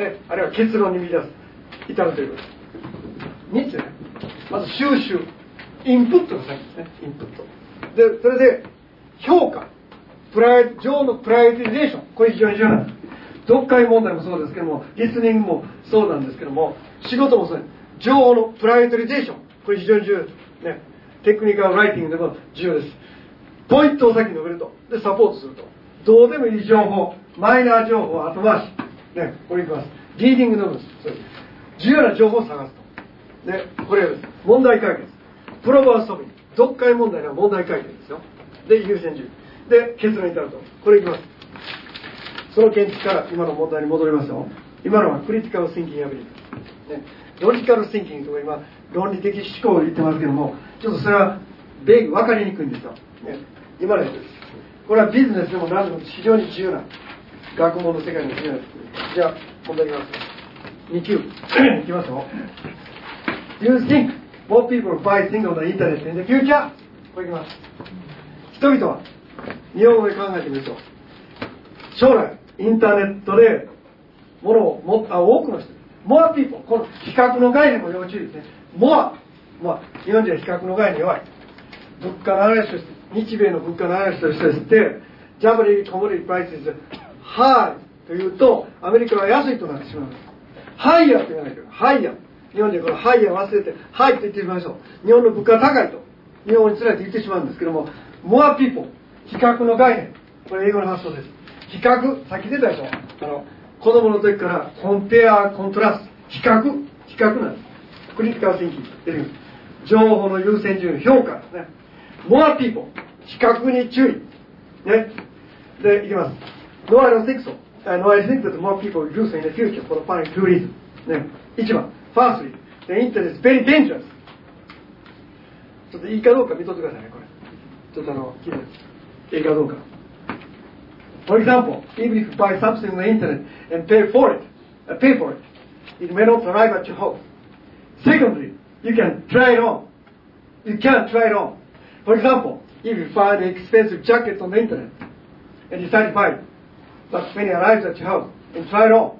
ね、あるいは結論に見出す。至るということ。3つね。まず収集。インプットが先ですね。インプット。でそれで評価。プライ情の prioritization。これ非常に重要なんです。読解問題もそうですけどもリスニングもそうなんですけども仕事もそうです。情報の prioritization。これ非常に重要ですね。テクニカルライティングでも重要です。ポイントを先に述べると。でサポートすると。どうでもいい情報。マイナー情報後回し。ねこれいきます。リーディングノブル重要な情報を探すと。でこれです。問題解決。プロバーストビ読解問題の問題解決ですよ。で優先順位。で結論に至ると。これいきます。その見地から今の問題に戻りますよ今のはクリティカル・シンキング・アビリティ、ね、ロジカル・シンキングとか今論理的思考を言ってますけどもちょっとそれは分かりにくいんですよ、ね、今のやつです。これはビジネスでも何でも非常に重要な学問の世界の重要なじゃあ問題いきます。2級。いきますよ。You think more people buy things on the internet in the future? これいきます。人々は日本語で考えてみると将来インターネットで物をもあ多くの人 more people この比較の概念も要注意ですね more まあ日本人は比較の概念弱い物価の話として日米の物価の話としてジャパニーコモディプライス high というと、アメリカは安いとなってしまうんです。ハイヤーって言わないけど、ハイヤー。日本でこのハイヤー忘れて、ハイと言ってみましょう。日本の物価高いと。日本につられて言ってしまうんですけども、モアピーポー、比較の概念。これ英語の発想です。比較、さっき出たでしょ。あの、子供の時からコンペア、コントラスト、比較、比較なんです。クリティカル・シンキング出てくる。情報の優先順位、評価ですね。モアピーポ、比較に注意。ね。で、いきます。No, I don't think so.No, I think that more people will do so in the future for the following two reasons. ね。1番。Firstly, the internet is very dangerous. ちょっといいかどうか見とってくださいね、これ。ちょっとあの、聞いて いいかどうか。For example, even if you buy something on the internet and pay for it, uh, pay for it, it may not arrive at your house. Secondly, you can try it on. You can't try it on. For example, if you find an expensive jacket on the internet and decide to buy it, but when it arrives at your house and try it on,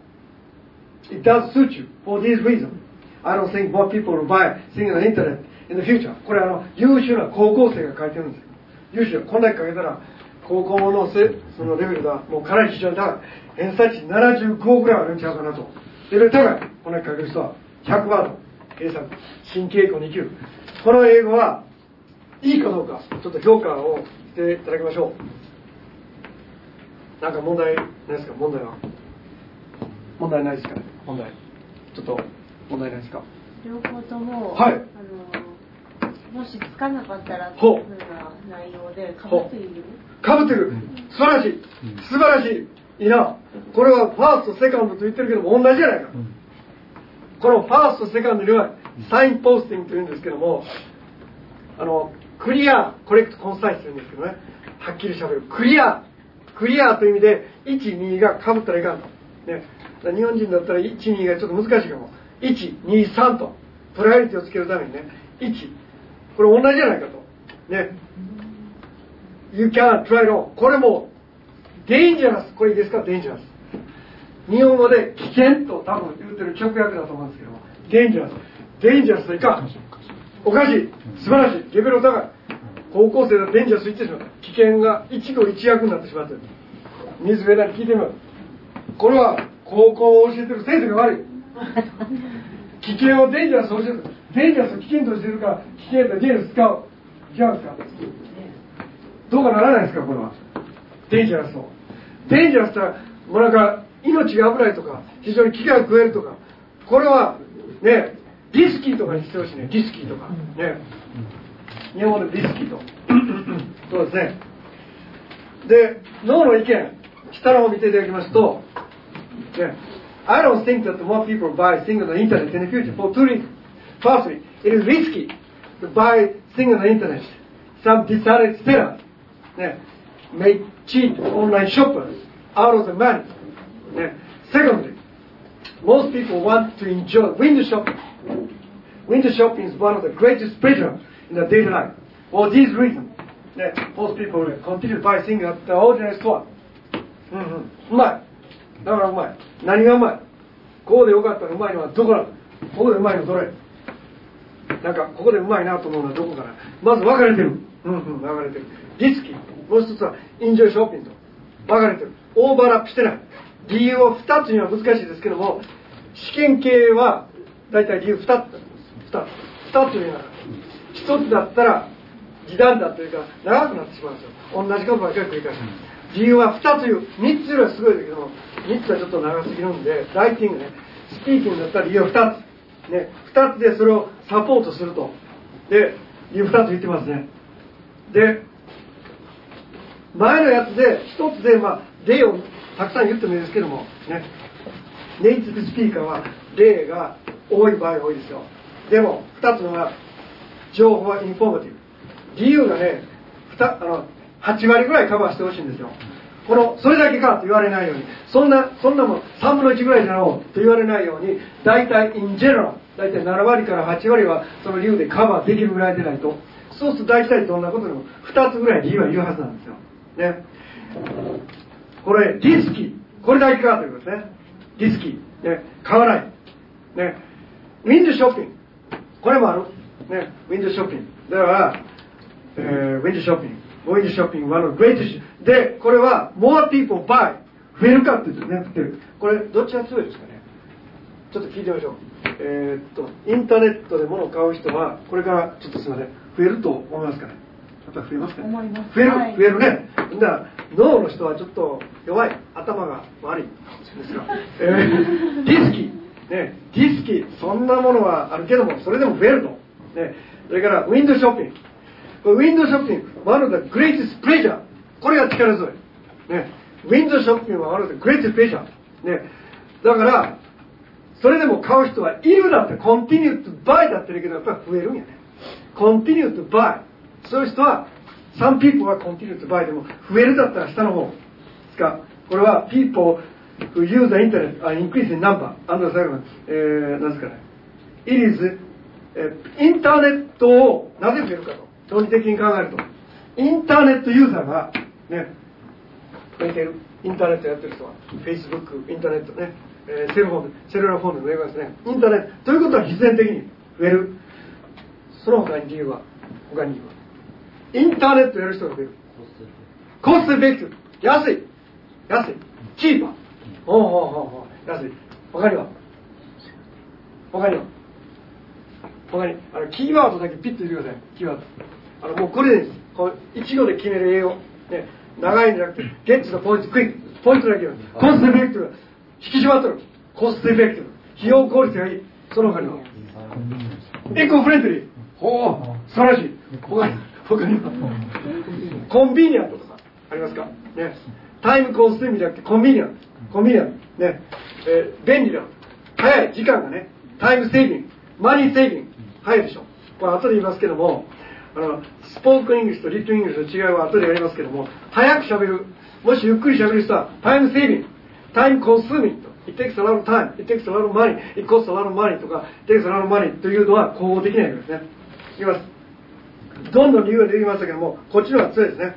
it does suit you for these reasons. I don't think more people will buy things on the internet in the future. これあの、優秀な高校生が書いてるんですよ。 優秀な、こんだけ書けたら、高校のせそのレベルがもうかなり非常に高い。偏差値75ぐらいあるんちゃうかなと。レベル高い。こんだけ書ける人は100ワード。計算。新傾向2級。この英語はいいかどうか、ちょっと評価をしていただきましょう。なんか問題ないですか問題は。問題ないですか問題。ちょっと問題ないですか
両方とも、
はい
あのもしつかなかったら
ほう。
内容でかぶっている？
かぶってる。素晴らしい。素晴らしい。いいな。これはファーストセカンドと言ってるけども同じじゃないか、
うん。
このファーストセカンドにはサインポスティングというんですけどもあのクリアコレクトコンサイスというんですけどね。はっきりしゃべる。クリア。クリアという意味で12がかぶったらいかんと、ね、日本人だったら12がちょっと難しいかも。123と。プライオリティをつけるためにね。1これ同じじゃないかと。ね。You can try it on これもデンジャラスこれいいですか？デンジャラス日本語で危険と多分言ってる直訳だと思うんですけど。もデンジャラスデンジャラスといかん。おかしい。素晴らしい。レベル高い。高校生がデンジャラス言ってしまった危険が一語一訳になってしまってる。水上田に聞いてみますこれは高校を教えてる先生が悪い。危険をデンジャラスを教えてる。デンジャラスを危険としてるから危険とデンジャラス使う。違うんですか？どうかならないですかこれは。デンジャラスを。デンジャラスってのはもうなんか命が危ないとか非常に危害を加えるとか。これはねリスキーとかにしてほしいね。リスキーとか。ね。日本語でリスキーと。そうですね。で脳の意見。下の方を見ていただきますと、ね。I don't think that more people buy things on the internet in the future for two reasons. Firstly, it is risky to buy things on the internet. Some dishonest sellersね may cheat online shoppers out of the money. ね Secondly, most people want to enjoy window shopping. Window shopping is one of the greatest pleasure in the daily life. For these reasons, ね most people will continue to buy things at the ordinary store. うんうん、うまい。だからうまい。何がうまいここでよかったらうまいのはどこなのここでうまいのどれ なんか、ここでうまいなと思うのはどこかな？まず分かれてる。うんうん、分かれてる。リスキー。もう一つは、インジョイショッピング。分かれてる。オーバーラップしてない。理由を2つには難しいですけども、試験系は、だいたい理由2つ。2つ。2つには、1つだったら、時短だというか、長くなってしまうんですよ。同じことばっかり繰り返す。理由は2つ言う。3つよりはすごいだけども、3つはちょっと長すぎるんで、ライティングね、スピーキングだったら理由は2つ。ね、2つでそれをサポートすると。で、理由2つ言ってますね。で、前のやつで、1つで、まあ、例をたくさん言ってもいいですけども、ね、ネイティブスピーカーは例が多い場合が多いですよ。でも、2つのは、情報はインフォーマティブ。理由がね、あの8割ぐらいカバーしてほしいんですよ。この、それだけかと言われないように、そんな、そんなもん3分の1ぐらいじゃろうと言われないように、大体、in general、大体7割から8割はその理由でカバーできるぐらいでないと、そうすると大体どんなことでも2つぐらい理由は言うはずなんですよ。ね。これ、リスキー。これだけかということですね。リスキー。ね。買わない。ね。ウィンドショッピング。これもある。ね。ウィンドショッピング。だから、えー、ウィンドショッピング。ウィンドショッピング、one of the greatest. で、これは、more people buy 増えるかっていうとね、増える。これ、どっちが強いですかね？ちょっと聞いてみましょう。えーっと、インターネットで物を買う人は、これからちょっとすみません、増えると思いますかね？やっぱり増えますかね？増える、
はい
増えるね。だから、脳の人はちょっと弱い、頭が悪いですが、えー ディスキー、ね、ディスキー、そんなものはあるけども、それでも増えると。ね、それから、ウィンドウショッピング。ウィンドウショッピング、ワンのグレイティスプレジャー。これが力強い。ね、ウィンドウショッピングはワンのグレイティスプレジャー。ね、だから、それでも買う人はいるだって、コンティニューとバイだってるけど、やっぱり増えるんやね。コンティニューとバイ。そういう人は、サンピーポーはコンティニューとバイでも、増えるだったら下の方すか？これは、ピーポーフユーザーインターネット、インクリスインナンバー。アンドラサイバー、えー、なんですかね。イリーズ、インターネットをなぜ増えるかと。論理的に考えると、インターネットユーザーが、ね、増えている、インターネットやってる人は、Facebook、インターネットね、えーセルフォン、セルラーフォンでも言いますね、インターネット、ということは必然的に増える。その他に理由は、他に理由は、インターネットやる人が増える。コストエフェクティブ、安い、安い、チーパー、ほうほうほうほう、安い。他には他には他にあのキーワードだけピッと言ってください。キーワードあのもうこれです。こう一語で決める英語、ね、長いんじゃなくてゲッツのポイントクイック。ポイントだけはコストエフェクティブ引き締まっとるコストエフェクティブ費用効率がいい。その他にはエコフレンドリー。ほう素晴らしい。他に他にはコンビニアントとかありますか？ね。タイムコンスティミじゃなくてコンビニアント。コンビニアント。ね、えー便利だ早い時間がね time-saving。money-saving。早いでしょ。これ後で言いますけどもあのスポークイングリッシュとリットイングリッシュの違いは後でやりますけども早く喋る。もしゆっくり喋る人は time-saving。time-consuming It takes a lot of time, it takes a lot of money, it costs a lot of money とか it takes a lot of money というのは統合できないわけですね。いきます。どんどん理由が出てきましたけどもこっちの方が強いですね。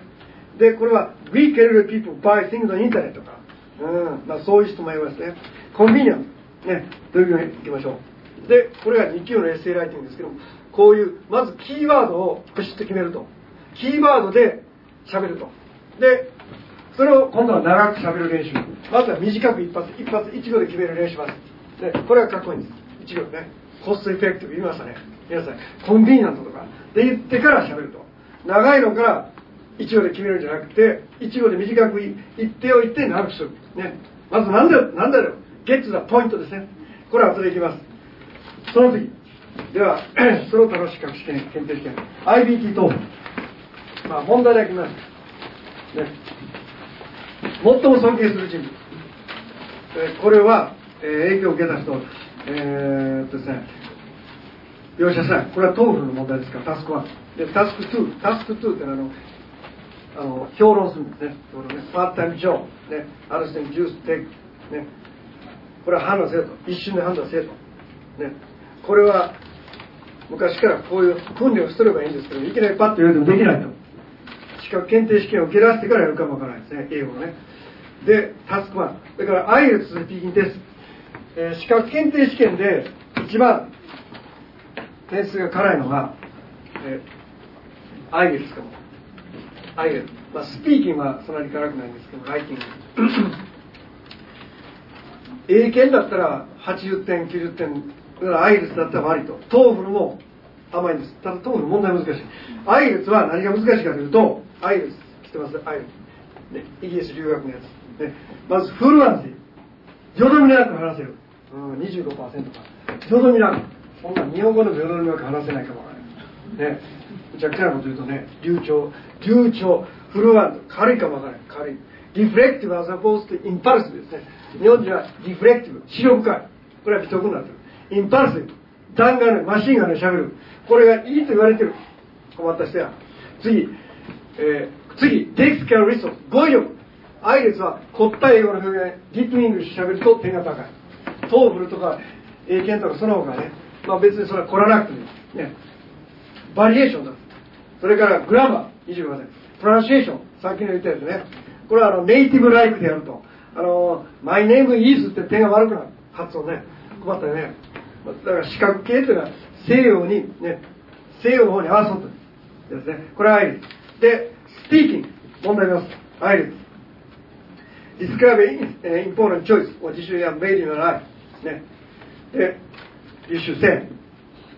でこれは We can people buy things on internet とか。うん。まあ、そういう人もいますね。コンビニアントね。どういうふうにいきましょう。でこれが2級のエッセイライティングですけどもこういうまずキーワードをプシッと決めると。キーワードで喋ると。でそれを今度は長く喋る練習。まずは短く一発一発一語で決める練習しますでこれがかっこいいんです。一語ね。コストエフェクティブ言いましたね。皆さんコンビニアントとか。で言ってから喋ると。長いのから一語で決めるんじゃなくて一語で短く言っておいて長くする、ね、まず何だよ何だよゲッツなポイントですね。これは後でいきます。その次。ではその他の資格試験検定試験 IBT 等まあ問題だけ見ます、ね、最も尊敬する人物。えこれは、えー影響を受けた人えーっとですね容赦さないこれは TOEFL の問題ですからタスク1でタスク2タスク2ってあのあの評論するんですね。評論ね part-time job ね all students should take ね。これは判断せよと一瞬で判断せよとね。これは昔からこういう訓練をしとればいいんですけどいきなりパッと言われてもできないと。資格検定試験を受け出してからやるかもわからないですね英語のね。でタスク1それから IELTS スピーキングテスト、えー資格検定試験で一番点数が辛いのが、えー、IELTS かも。IELTS、まあ、スピーキングはそんなに辛くないんですけどライティング。英検だったら80点90点だから IELTS だったら割と。 TOEFL も甘いんです。ただ TOEFL 問題難しい。 IELTS は何が難しいかというと IELTS 来てます？アイレツ、ね、イギリス留学のやつ、ね、まずフルアンセーよどみなく話せる、うん、25%か。よどみなく。そんな日本語でもよどみなく話せないかもわからない。ねむちゃくちゃなこと言うとね流暢。流暢。フルアント軽いかもわからない。軽い。リフレクティブ as opposed to インパルスですね。日本人はリフレクティブ視力深いこれは美徳になってる。インパルス。弾丸マシンガンで喋るこれがいいと言われてる。困った人や。次、えー次。 Lexical resource 語彙力。 IELTS は凝った英語の表現。 written English 喋ると点が高い。 TOEFL とか英検とかその他ね。まあ別にそれは凝らなくてもいい。ね。バリエーションだ。それからグラマー。25% pronunciation。さっきの言ったやつね。これはあの native-like でやると。あの my name is って点が悪くなる。発音ね。困ったよね。だから視覚系っていうのは西洋にね西洋の方に合わそうとですねこれはアイリスでスピーキング問題ありますアイリス describe an uh, important choice what you should have made in your life. ね。で、you should say,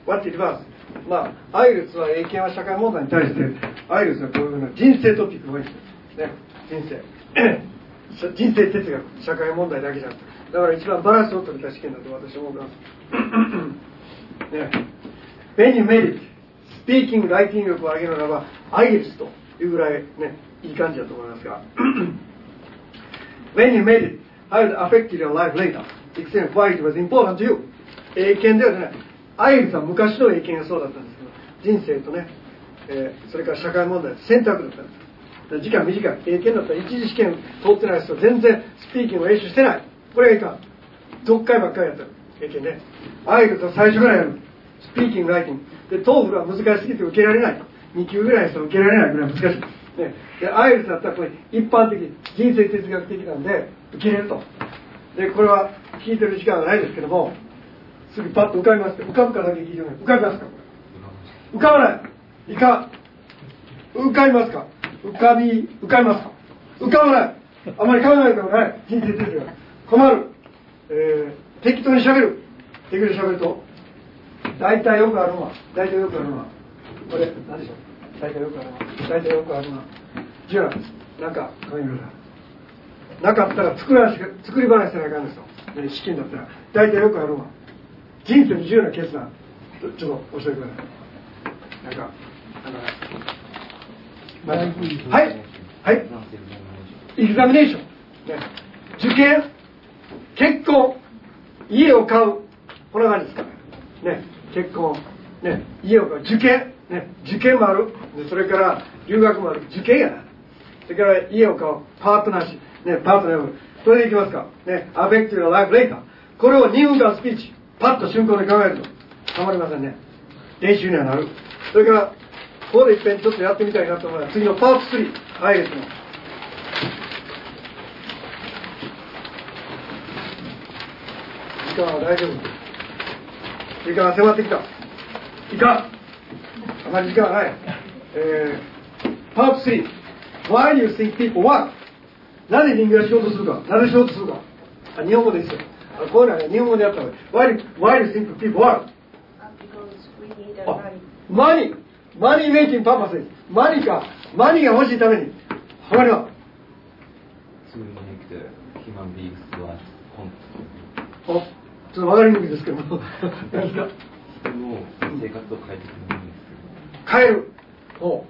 what it was. まあ、アイルツは英検は社会問題に対して、アイルツはこういうふうな人生トピックが多いんです。ね。人生。人生哲学、社会問題だけじゃなくて。だから一番バランスを取れた試験だと私は思います。ね。When you made it, speaking, writing 力を上げるならば、アイルツというぐらいね、いい感じだと思いますが。When you made it, how it affected your life later? Explain why it was important to you. 英検ではない。アイルさん昔の英検がそうだったんですけど、人生とね、えーそれから社会問題、選択だったんです。時間短い。英検だったら一次試験通ってない人全然スピーキングを練習してない。これがいかん。読解ばっかりやったら、英検ね。 IELTS と最初からやる。スピーキング、ライティング。で、 TOEFL は難しすぎて受けられない。2級ぐらいの人受けられないぐらい難しい。ね、で、 IELTS だったらこれ一般的、人生哲学的なんで、受けれると。で、これは聞いてる時間がないですけども、すぐパッと浮かびます浮かぶかだけ聞いてください。浮かびますか？これ浮かばない。いか浮かびますか？浮かび、浮かびますか？浮かばない。あまり考えたことない。人生哲学。困る。えー、適当に喋る。適当に喋ると、大体よくあるのは、大体よくあるのは、これ、何でしょう？大体よくあるのは、大体よくあるのは、じゃあ、なんか、考えてください。なかったら作らし作り話せないかんですよ。ね試験だったら、大体よくあるのは、人生に重要な決断、ちょちょっと教えてください。なんか、あの、まずはい、はい、エグザミネーション、ね、受験、結婚、家を買う、こんな感じですかね、結婚、ね、家を買う、受験、ね、受験もある、でそれから留学もある、受験やな。それから家を買う、パートナーシ、ね、パートナーを、それでいきますか。ね、アフェクティブライフレイター。これを2分間スピーチ、パッと瞬間で考えると、たまりませんね。練習にはなる。それから、ここでいっぺんちょっとやってみたいなと思います。次のパート3、アイレスの。時間は大丈夫時間が迫ってきた。いかんあまり時間はない。えー、パート3。Why do you think people work? なぜ人間が仕事するかなぜ仕事するかあ日本語ですよ。あこういうのはね、日本語でやった。Why, do- why do you think people
money.
マニーマニーメイキングパーパスです。マニーか。マニーが欲しいために。他には
To make the human beings work
おちょっと分かりにくいですけども。何ですか
生活を変えてくれるんです
変える。おう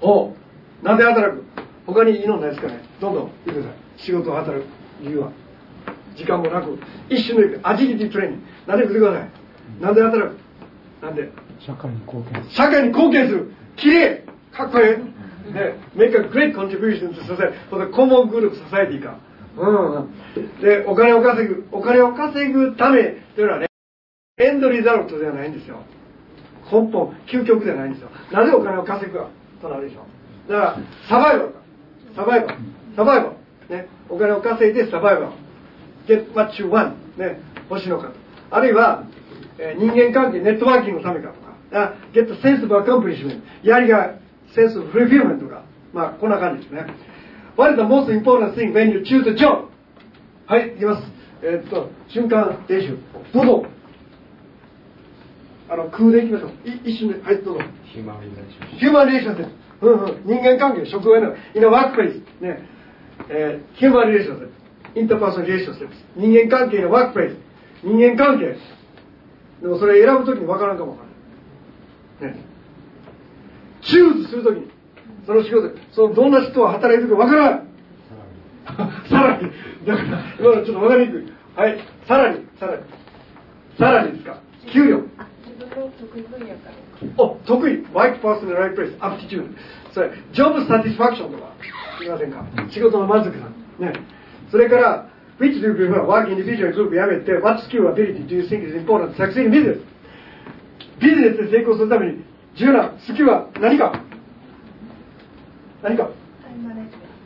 おうなんで働く？他にいいのないですかね？どんどん言ってください。仕事を働く理由は。時間もなく、一瞬のアジリティトレーニング。なんで言ってください？なんで働く？なんで？
社会に貢献する。
社会に貢献する。綺麗かっこいい。ね、make a great contribution to society for the common good of society か。うん。で、お金を稼ぐ。お金を稼ぐためというのはね、エンドリザルトではないんですよ。根本、究極ではないんですよ。なぜお金を稼ぐかとなるでしょう。だから、サバイバルか。サバイバル。サバイバル。ね。お金を稼いでサバイバル。get what you want。ね。欲しいのかと。あるいは、えー人間関係、ネットワーキングのためかとか。あ get sense of accomplishment。やりがい、sense of fulfillment とか。まあ、こんな感じですね。What is the most important thing when you choose a job? はい、いきます。えーっと、瞬間練習。どうぞ。あの、空でいきましょう。い一瞬で。はい、どうぞ。
よ。ヒューマンリレーション
ヒューマンリレーションです。うんうん。人間関係、職場への、in a workplace。ね。えー、ヒューマンリレーションです。インターパーソナルリレーションです。人間関係のワークプレイス。人間関係。でもそれ選ぶときに分からんかもわからない。ね。チューズするときに、その仕事、そのどんな人が働いてるかわからん。さらに、だから、今のちょっとわかりにくい。はい、さらに、さらに。さらにですか、給料。
自分の得意分野か
お、得意。ワイ p e r s o n a l r i g h t place, aptitude. それ、ジョブサティスファクションとか、すみませんか。仕事の満足さ。ね。それから、which do you prefer? ワークインディビジュアルグループやめて、what skill ability do you think is important? 作戦にビジネス。ビジネスで成功するために、重要な、好きは何か？何か？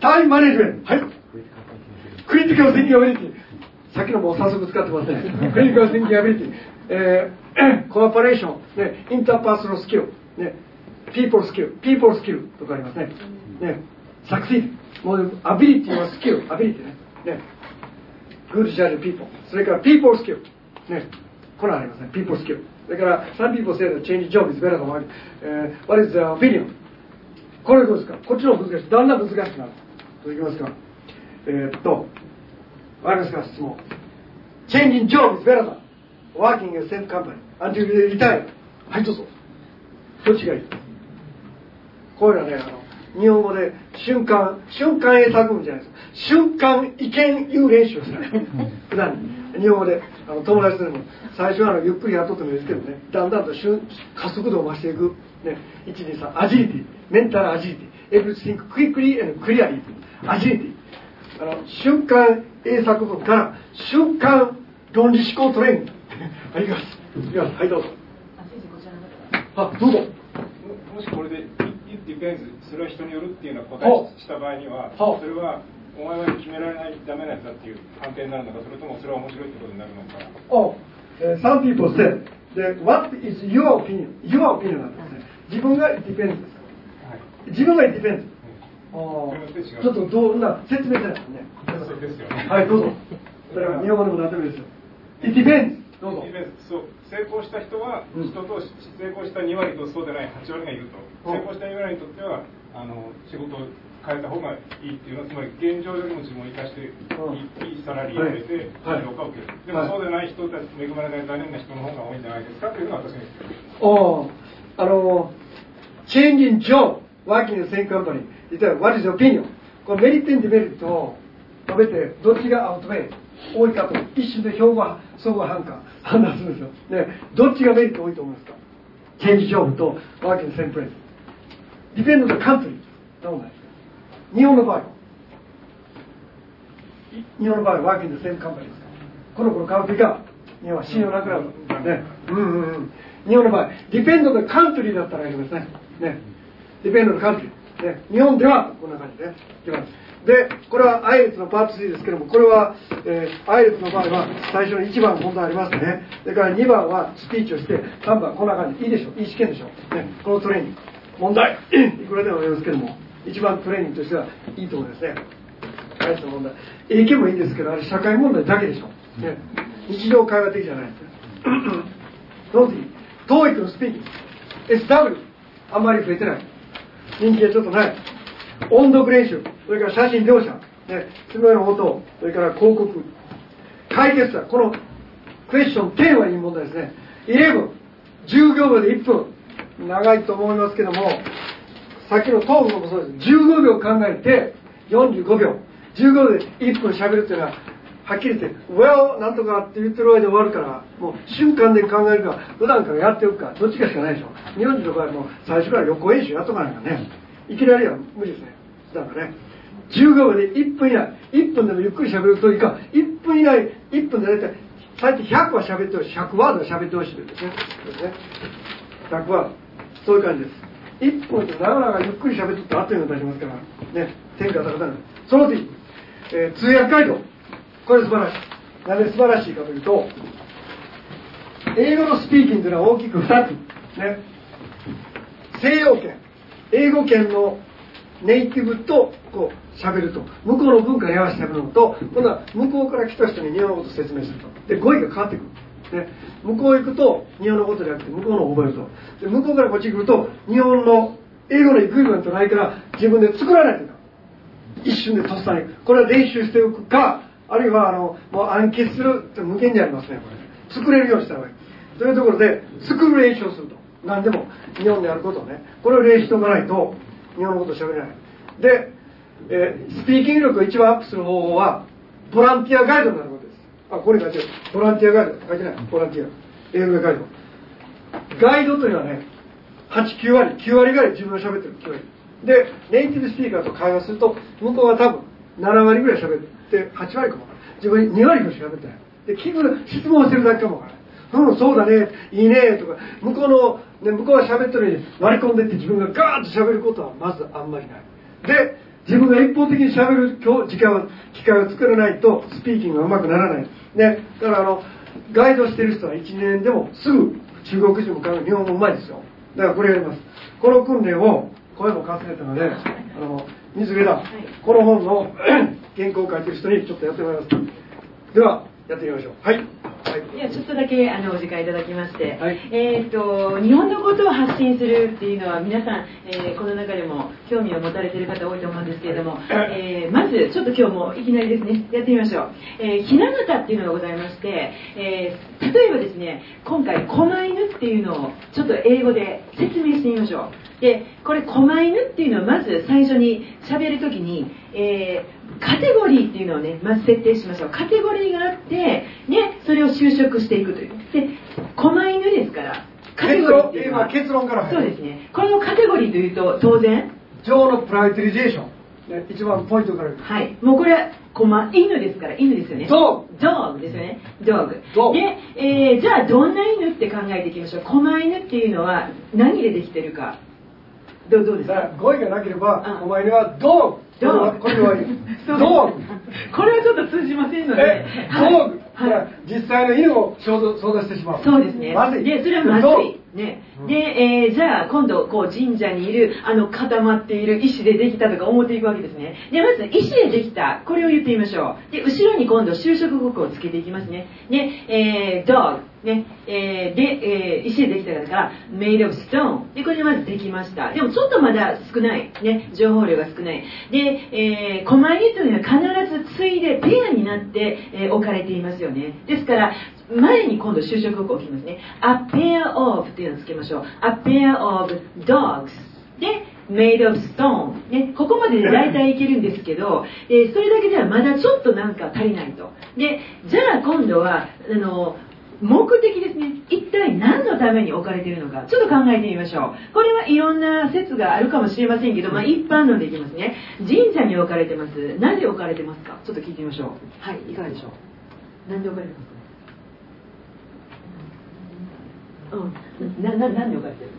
time management はい critical thinking ability さっきのもう早速使ってますね critical thinking ability えー、cooperation、ね、 interpersonal skill、ね、 people skill、people skill とかありますね。ね、 succeed。もう、 ability はスキル、 ability ね。ね。 good judge of people。それから people skill。ね。これはありますね。 people skill。それから some people say that change job is better than what,、is their opinion? これどうですか？こっちの方が難しい。だんだん難しくなる。どういきますか？えーっと、わかりますか質問。Changing job is better than working in the same company until you retire. はい、どうぞ。どっちがいい？こういうのはね、あの、日本語で瞬間、瞬間英作文じゃないです。瞬間意見言う練習をする。普段日本語であの友達とでも最初はあのゆっくりやっとってもいいですけどね、だんだんと瞬加速度を増していく。ね、1、2、3、アジリティ、メンタルアジリティ、everything quickly and clearly、アジリティ。あの、瞬間英作文から瞬間論理思考トレーニング。はい、いきます。いきます。はい、どうぞ。あ、どうぞ。
もしこれで「It depends」それは人によるっていうような答
は
えした場合には
は
それはお前は決められないダメなやつだっていう判定になるのかそれともそれは面白いってことになるのか
Oh, uh, some people said that what is your opinion? Your opinion なんですね。自分が it depends です。自分が it depends。ちょっとどんな説明じゃないですね。
そうですよね
はい、どうぞ。それは日本語でも何でもいいですよ。it depends。どうぞ。
そう成功した人は
うん
人と成功した2割とそうでない8割がいると
うん
成功した2割にとってはあの仕事を変えた方がいいっていうのはつまり現状よりも自分を生かしていいサラリーを得て
はい
評価を受けるで
はい
もそうでない人たち恵まれない残念な人の方が多いんじゃないですかというのが私の
おーあの、changing job, working in the same company. 言ったら、what is your opinion? このメリット、デメリットを述べて、どっちがアウトウェイ多いかと、一瞬で標語、相互判断、判断するんですよ。ね、どっちがメリット多いと思いますか ?change job と working in the same place. depend on the country. なもんないですか日本の場合、日本の場合は working in the same company ですこの頃買うべきか、日本は信用なくなる。ね。うんうんうん。日本の場合、depend on the country だったらありますね。ね。depend on the country。ね。日本では、こんな感じで、ね。いきます。で、これはアイレツのパート3ですけども、これは、えーアイレツの場合は、最初の1番問題ありますね。それから2番はスピーチをして、3番こんな感じ。いいでしょういい試験でしょね。このトレーニング。問題。いくらでもありますけども、一番トレーニングとしてはいいと思いますね。アイレツの問題。英検もいいんですけど、あれ社会問題だけでしょ。ね。日常会話的じゃないですね。その次、TOEIC のスピーキング。SW、あんまり増えてない。人気がちょっとない。音読練習、それから写真描写、ね、爪の音、それから広告。解決策、このクエスチョン10はいい問題ですね。11、10秒で1分。長いと思いますけども、さっきのトークもそうです。15秒考えて、45秒。15秒で1分喋るっていうのは、はっきり言って、well なんとかって言ってる間で終わるから、もう瞬間で考えるか、普段からやっておくか、どっちかしかないでしょ。日本人の場合も最初から予行演習やっとかないからね。いきなりは無理ですね。だからね。15秒で1分以内、1分でもゆっくり喋るといいか、1分以内、1分で大体、最低100は喋ってほしい、100ワードは喋ってほしいですね。ですね。100ワード。そういう感じです。1分でなかなかゆっくり喋ってってあっという間に出しますから、ね、天下高さない。その次、えー通訳ガイド。これ素晴らしい。なぜ素晴らしいかというと、英語のスピーキングというのは大きく2つ。ね。西洋圏、英語圏のネイティブとこう喋ると、向こうの文化に合わせて喋るのと、今度は向こうから来た人に日本のこと説明すると。で、語彙が変わってくる。ね、向こう行くと日本のことじゃなくて向こうのを覚えると。で、向こうからこっち来ると、日本の英語のエクイバントないから自分で作らないといけない。一瞬でとっさに。これは練習しておくか、あるいはあの、もう暗記するって無限にありますね、これ。作れるようにした方がいい。というところで、作る練習をすると。何でも、日本でやることをね。これを練習しておかないと、日本のことを喋れない。で、えースピーキング力を一番アップする方法は、ボランティアガイドになる。あ、ここに書いてある。ボランティアガイド。書いてない。ボランティア。英語でガイド。ガイドというのはね、8、9割、9割ぐらい自分が喋ってる、9割。で、ネイティブスピーカーと会話すると、向こうは多分7割ぐらい喋って、8割かもわからない。自分2割ぐらいしか喋ってない。で、聞く、質問してるだけかもわからない。うん、そうだね、いいね、とか、向こうの、ね、向こうは喋ってるのに割り込んでって自分がガーッと喋ることはまずあんまりない。で、自分が一方的に喋る今日時間を、機会を作らないと、スピーキングがうまくならない。ね、だからあの、ガイドしてる人は1年でもすぐ中国人も日本語うまいですよ。だからこれやります。この訓練を声もかすれたので、あの、水毛だ、この本の 原稿を書いてる人にちょっとやってもらいます。では、やってみましょう。はい。はい。
ではちょっとだけあのお時間いただきまして、
はい
えー、と日本のことを発信するっていうのは皆さん、えーこの中でも興味を持たれている方多いと思うんですけれども、えーまずちょっと今日もいきなりですねやってみましょう、えーひな形っていうのがございまして、えー例えばですね今回狛犬っていうのをちょっと英語で説明してみましょうでこれ狛犬っていうのはまず最初に喋るときに、えーカテゴリーっていうのをねまず設定しましょう。カテゴリーがあってねそれを就職していくという。で狛犬ですからカテゴリーっていうのは
結論から入る。
そうですね。このカテゴリーというと当然？
情のプライオリゼーション。ね、一番ポイントから。
はい。もうこれは狛犬ですから犬ですよね。
ド
ドッグですよね。ドッグ。で、えーじゃあどんな犬って考えていきましょう？狛犬っていうのは何でできてるか。どうどうですか？
語彙がなければ
あ、
お前にはドーグ
ドーグ
これは、これは
そう？
ドーグ
これはちょっと通じませんので
え、
はい
ドーグ
はい
だから実際の犬を想像想像してしまう。
そうですね。
まずい。
で、それはまずい。ね。で、えーじゃあ今度、こう神社にいる、あの固まっている石でできたとか思っていくわけですね。で、まず石でできた、これを言ってみましょう。で、後ろに今度就職語句をつけていきますね。で、えー、dog。ね、えーで、えー石でできたから、made of stone。で、これでまずできました。でもちょっとまだ少ない。ね、情報量が少ない。で、えー、狛犬というのは必ずついでペアになって、えー置かれていますよね。ですから、前に今度就職を置きますね。a pair of っていうのをつけましょう。a pair of dogs。で、made of stone。ね、ここまでで大体いけるんですけど、えーそれだけではまだちょっとなんか足りないと。で、じゃあ今度は、あの、目的ですね。一体何のために置かれているのか、ちょっと考えてみましょう。これはいろんな説があるかもしれませんけど、まあ一般論でいきますね。神社に置かれてます。なぜ置かれてますか？ちょっと聞いてみましょう。はい、いかがでしょう？なんで置かれてますか？うん。な、な、なんで置かれてる？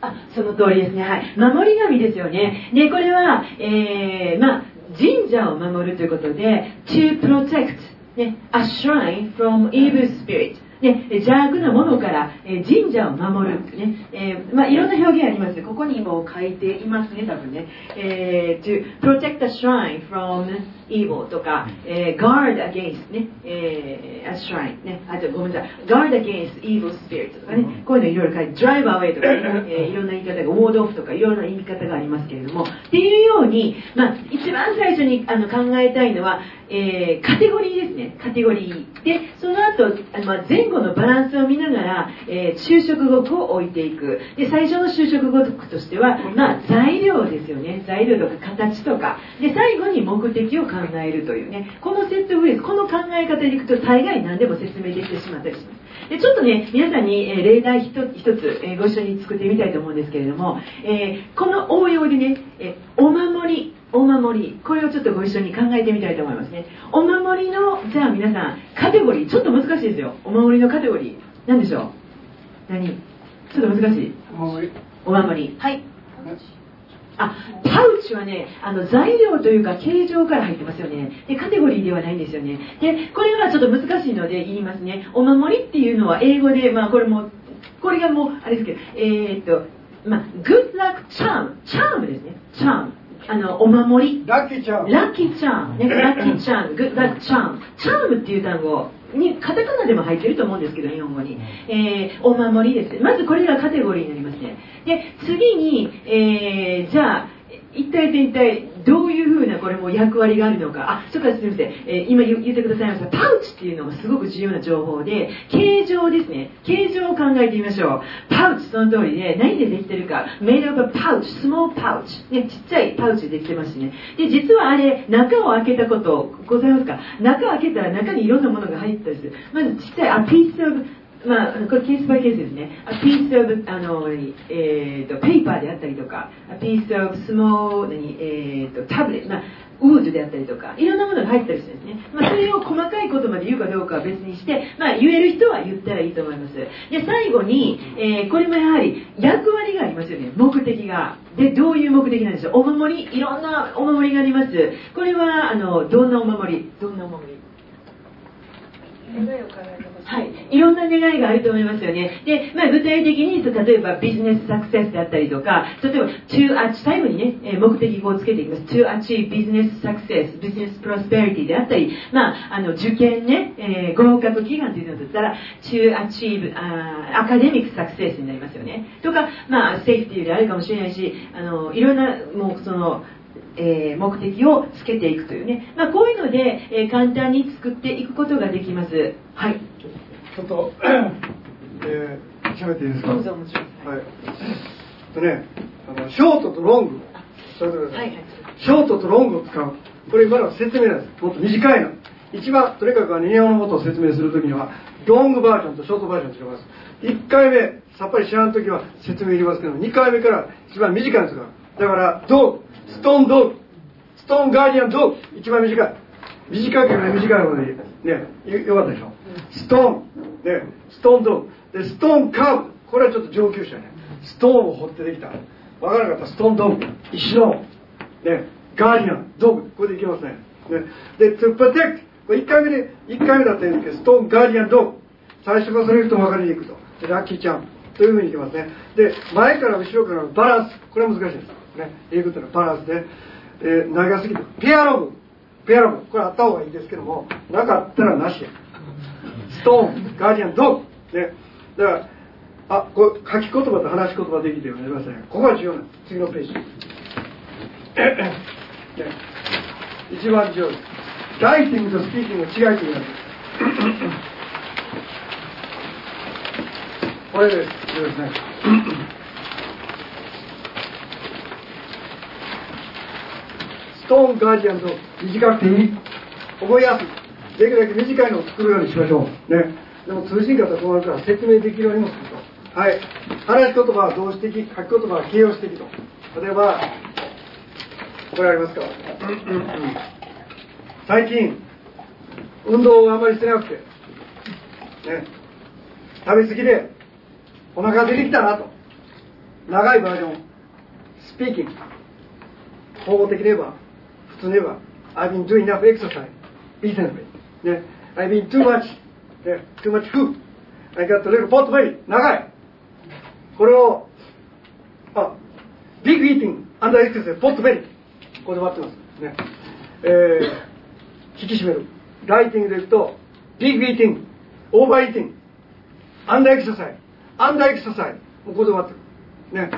あ、その通りですね。はい。守り神ですよね。で、これは、えー、まあ、神社を守るということで、to protect、ね、a shrine from evil spirit。ね、邪悪なものから、えー神社を守る、ねえーまあ、いろんな表現あります。ここにも書いていますね多分ね、えー to protect a shrine from evil とか、えー guard against ね、えー a shrine ね。あとごめんなさい。guard against evil spirit とかね。こういうのいろいろ書いて drive away とかね、えーいろんな言い方が ward off とかいろんな言い方がありますけれども。っていうように、まあ、一番最初にあの考えたいのは、えーカテゴリーですね。カテゴリー。でその後あのまあ前後のバランスを見ながら、えー就職語句を置いていく。で最初の就職語句としては、まあ、材料ですよね。材料とか形とか。で最後に目的を考えるというね。このセットフレーズこの考え方でいくと大概何でも説明できてしまったりします。でちょっとね皆さんに、えー例題一つ一つ、えーご一緒に作ってみたいと思うんですけれども、えーこの応用でね、えーお守りお守りこれをちょっとご一緒に考えてみたいと思いますね。お守りのじゃあ皆さんカテゴリーちょっと難しいですよ。お守りのカテゴリー何でしょう？何？ちょっと難しい。
もう
お守り。はいあパウチはねあの材料というか形状から入ってますよね。でカテゴリーではないんですよね。でこれはちょっと難しいので言いますね。お守りっていうのは英語でまあこれもこれがもうあれですけどえーっとまあ good luck charm チャームですね。チャームあのお守り
ラッキーちゃん。
ラッキーチャーム、ね、ラッキーチャーム、グッラッチャーム、チャームっていう単語にカタカナでも入ってると思うんですけど、日本語に。えーお守りです。まずこれがカテゴリーになりますね。で、次に、えーじゃあ、一体で一体どういうふうなこれも役割があるのか。あ、それからすみません。えー今言言ってくださいました。パウチっていうのがすごく重要な情報で、形状ですね。形状を考えてみましょう。パウチその通りで、何でできてるか。made of a pouch, small pouch。ね、ちっちゃいパウチでできてますね。で、実はあれ、中を開けたことございますか？中を開けたら中にいろんなものが入ってたりする。まずちっちゃい、あ、piece of まあ、これケースバイケースですね。A piece of あの、えー、と、ペーパーであったりとか、A piece of small 何、えー、と、タブレット、まあ、ウードであったりとか、いろんなものが入ったりするんですね。まあ、それを細かいことまで言うかどうかは別にして、まあ、言える人は言ったらいいと思います。で、最後に、えーこれもやはり役割がありますよね。目的が。で、どういう目的なんでしょう。お守り、いろんなお守りがあります。これは、あの、どんなお守り？どんなお守り？
願いを叶えてほし
はい、いろんな願いがあると思いますよね。で、まあ、具体的に、例えばビジネスサクセスであったりとか、例えば、to a- 最後にね、え目的語をつけていきます。to achieve business success, business prosperity であったり、まあ、あの、受験ね、えー合格祈願というのだったら、to achieve あー academic success になりますよね。とか、まあ、セーフティーであるかもしれないし、あの、いろんな、もう、その、えー目的をつけていくというね、まあ、こういうので、えー簡単に作っていくことができます。はい。
ちょっと、えー、喋っていいですか？はい。えっとね、あの、ショートとロング、
はいはい
ショートとロングを使う。これ今の説明なんです。もっと短いの。一番、とにかく日本のことを説明するときには、ロングバージョンとショートバージョンを使います。1回目、さっぱり知らんときは説明いりますけど、2回目から一番短いんですから。だから、 dog、stone dog、stone guardian dog、一番短い。短ければ短いほどいい。ね、よよかったでしょ？ stone、ね、 stone dog。で、 stone-carved。これはちょっと上級者ね。 stone を掘ってできた。わからなかった stone dog。石の、ね、 guardian、dog。これでいきますね。ね。で、to protect。これ1回目で、1回目だったんですけど、 stone guardian dog。最初からそれ言うと分かりにくと。ラッキーちゃん。というふうにいきますね。で、前から後ろからのバランス。これは難しいです。ね。英語というのはバランスで、えー長すぎて、ペアログ。ペアログ。これあった方がいいですけども、なかったらなしや。ストーン、ガーディアン、ドッグ。ね。だから、あ、これ書き言葉と話し言葉できるようになりましたね。ここが重要なんです。次のページ。ね、一番重要です。ライティングとスピーキングの違いというのは、これです。これですね。ストーンガーディアンと短くていい。覚えやすい。できるだけ短いのを作るようにしましょう。ね。でも通信方はこうなるから説明できるようにもすると。はい。話し言葉は動詞的、書き言葉は形容詞的と。例えば、これありますか？最近、運動をあまりしてなくて、ね、食べ過ぎで、お腹出てきたなと。長いバージョン、スピーキング。方法的に言えば、普通に言えば、I've been doing enough exercise recently. ね、I've been too much, ね、too much food. I got a little pot belly. 長い。これを、あ、big eating, under exercise, pot belly. ここで終わってます。ね。えー、引き締める。ライティングで言うと、big eating, over eating, under exercise, under exercise. もうここで終わってる。ね。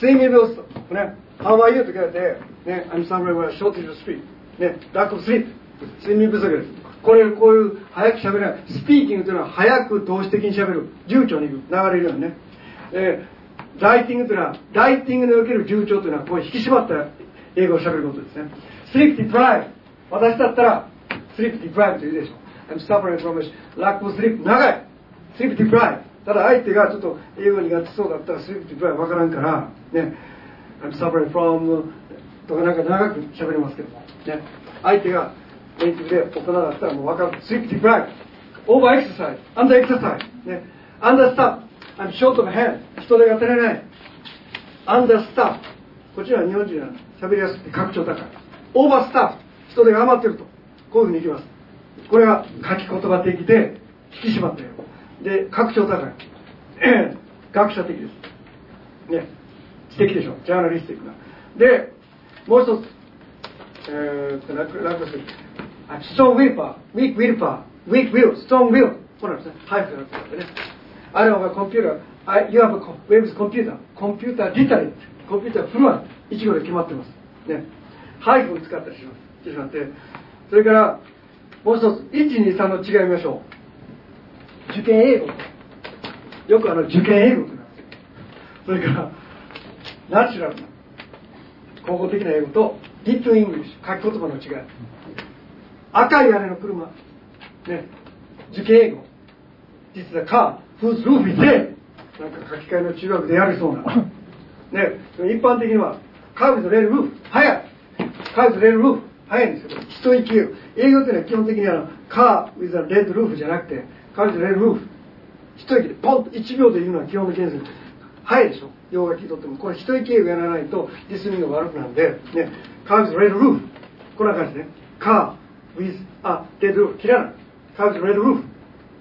睡眠病室。ね。How are you? って聞かれて、ね。I'm somewhere where shortage of sleep. ね。lack of sleep. 睡眠不足です。これ、こういう、早く喋れない。スピーキングというのは、早く動詞的に喋る。流暢に流れるようにね。えー、ライティングというのは、ライティングにおける流暢というのは、こう引き締まった英語を喋ることですね。sleep deprived。私だったら、sleep deprived と言うでしょ。I'm suffering from a lack of sleep. 長い。sleep deprived。ただ相手がちょっと英語苦手そうだったら sleep deprived わからんから、ね。I'm suffering from とかなんか長く喋れますけど。ね。相手がネイティブで大人だったらもうわかる。sleep deprived。over exercise。under exercise。ね。under staff。I'm short of hand。人手が足りない。under staff。こっちは日本人は喋りやすくて格調高い。オーバースタッフ。人手が余ってると。こういうふうにいきます。これが書き言葉的で引き締まったよ。で、格調高い。学者的です。ね。知的でしょ。ジャーナリスティックな。で、もう一つ。えーと、楽楽する。Strong willpower, weak willpower, weak will, strong will. これなんですね。ハイフがあってね。あれはコンピューター、I- you have a co- web is computer, computer literate, コンピューターフルアン、一語で決まってます。ね。ハイフを使ったりします。してしまって。それから、もう一つ、1、2、3の違い見ましょう。受験英語。よくあの、受験英語ってなんですよ。それから、ナチュラルな、口語的な英語と、 written English、書き言葉の違い。赤い屋根の車。ね。受験英語。実はカー、whose roof is there。なんか書き換えの中学でやりそうな。ね。一般的には、カーブズレールルーフ、早い。カーブズレールルーフ、早いんですけど、一息英語。っていうのは基本的にあの、 car with a red roof じゃなくて、カーブズレールルーフ。一息でポンと1秒で言うのは基本的です。早いでしょ。洋が聞いとっても。これ一息英語やらないとリスニングが悪くなるんで、ね。カーブズレールルーフ。こんな感じね。 car with a red roof。切らない。カーブズレールルー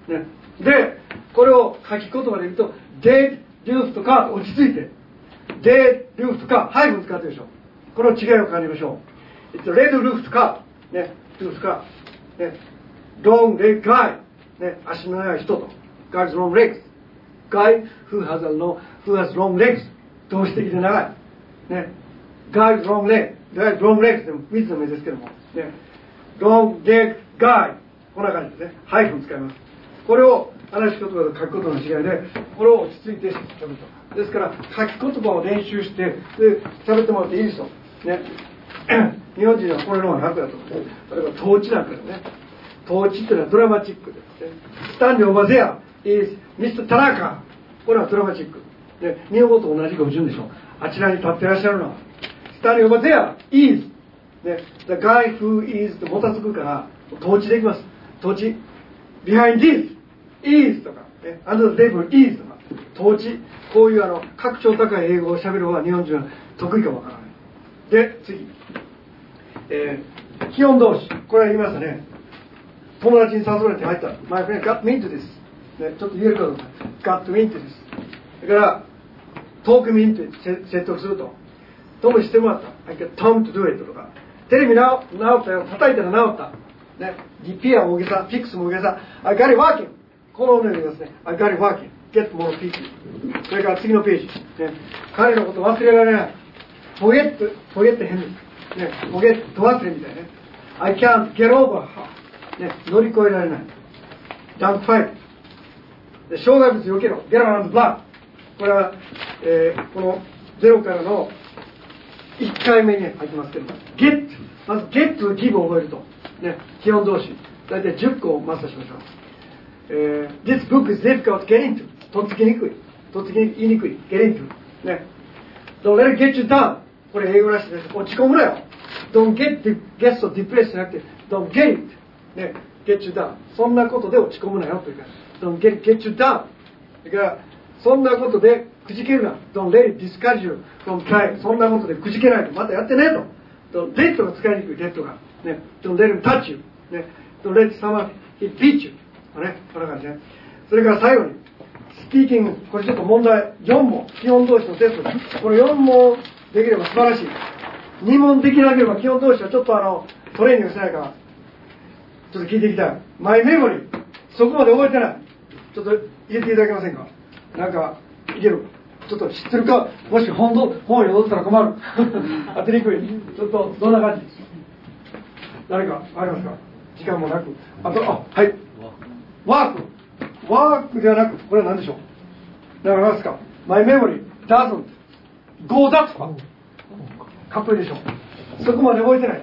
フ。ね、で、これを書き言葉で言うと、 red-roofed car 落ち着いて、 red-roofed car、ハイフン使ってるでしょ。この違いを感じましょう。えっと、レッドルーフとか、ね、ルーフとか、ね、ロングレッグガイ、ね、足の長い人と、guy's long legs, guy who has a long, who has long legs, 動詞的で長い。ね、guy's long leg, guy's long legs でも3つの目ですけども、ね、long leg guy、こんな感じですね。ハイフン使います。これを話し言葉と書くことの違いで、これを落ち着いて喋ると。ですから、書き言葉を練習して、で、喋ってもらっていいですよ。ね。日本人はこれの方が楽だと思う。例えば、統治なんかでね。統治っていうのはドラマチックですね。スタンリー・オバゼア、is Mr. 田中。これはドラマチック。で、日本語と同じ語順でしょ。あちらに立ってらっしゃるのは、スタンリー・オバゼア、is、ね、the guy who is ともたつくから、統治できます。統治。behind this, is とか、ね、under the table is とか、統治。こういうあの、格調高い英語を喋る方が日本人は得意かわからない。で、次。えー、気温同士。これは言いましたね。友達に誘われて入った。My friend got me into this. ね、ちょっと言えるかどうか。got me into this. だから、トークミンって説得すると。ともしてもらった。I got Tom to do it とか。テレビ直,直ったよ叩いたら直った、ね、リピアもげさフィックスも大げさ。I got it working このお願いですね I got it working get more people それから次のページ、ね、彼のこと忘れられない。ポゲットポゲット変でね。ポゲット忘れみたいね。I can't get over her、ね、乗り越えられない。ジャンプファイブ。で障害物避けろ。Get around the block これは、えー、このゼロからの1回目に入ってますけど、get。まず get と give を覚えると。ね。基本動詞。大体10個をマスターしましょう。えー、This book is difficult to get into. とっつきにくい。とっつきに言いにくい。get into. ね。Don't let it get you down. これ英語らしいです。落ち込むなよ。Don't get, get so depressed じゃなくて、Don't get it. ね。get you down. そんなことで落ち込むなよというか、Don't get, get you down. それから、そんなことでくじけるな。Don't let it discourage you from trying. そんなことでくじけないと。またやってねと。Don't let が使いにくい、let が。ね。Don't let him touch you. ね。Don't let someone it beat you. ね。こんな感じね。それから最後に、スピーキング。これちょっと問題。4問。基本動詞のテスト。これ4問できれば素晴らしい。2問できなければ基本動詞はちょっとあの、トレーニングしないから、ちょっと聞いていきたい。マイメモリー。そこまで覚えてない。ちょっと入れていただけませんかなんか、いける？ちょっと知ってるか、もし本当、本を読んだら困る。当てにくい。ちょっと、どんな感じ？誰か、ありますか？時間もなく。あと、あ、はい。ワーク。ワークではなく、これは何でしょう？わかりますか ?My memory doesn't go that far. かっこいいでしょそこまで覚えてない。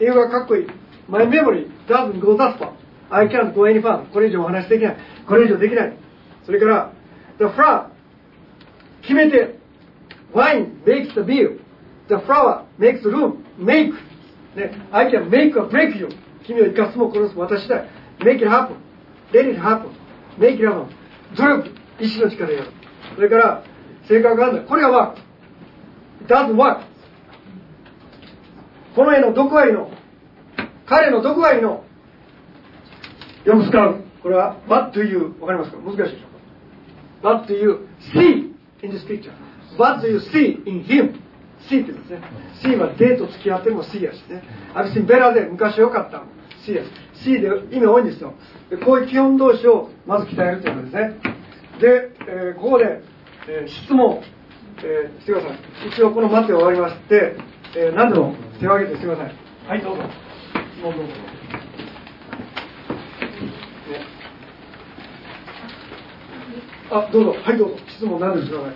英語がかっこいい。My memory doesn't go that far. I can't go any further. これ以上お話できない。これ以上できない。それから、The flower 決めて Wine makes the beer The flower makes the room Make ね I can make or break you 君を生かすも殺すも私だ Make it happen Let it happen Make it happen 努力意志の力でやるそれから性格があるんだこれがワーク It doesn't work この絵のどこがいいの彼のどこがいいの読む使うこれは What do you わかりますか難しいでしょ What do you see in this picture? What do you see in him? see ってですね。see はデート付き合っても see やしね。I've seen better で昔良かった。see やし。see で意味多いんですよ。でこういう基本動詞をまず鍛えるということですね。で、えーここで、えー質問、えーしてください。一応この待って終わりまして、えー何でも手を挙げてしてください。はい、どうぞ。質問どうぞ。ねあ、どうぞ。はい、どうぞ。質問何ですかね。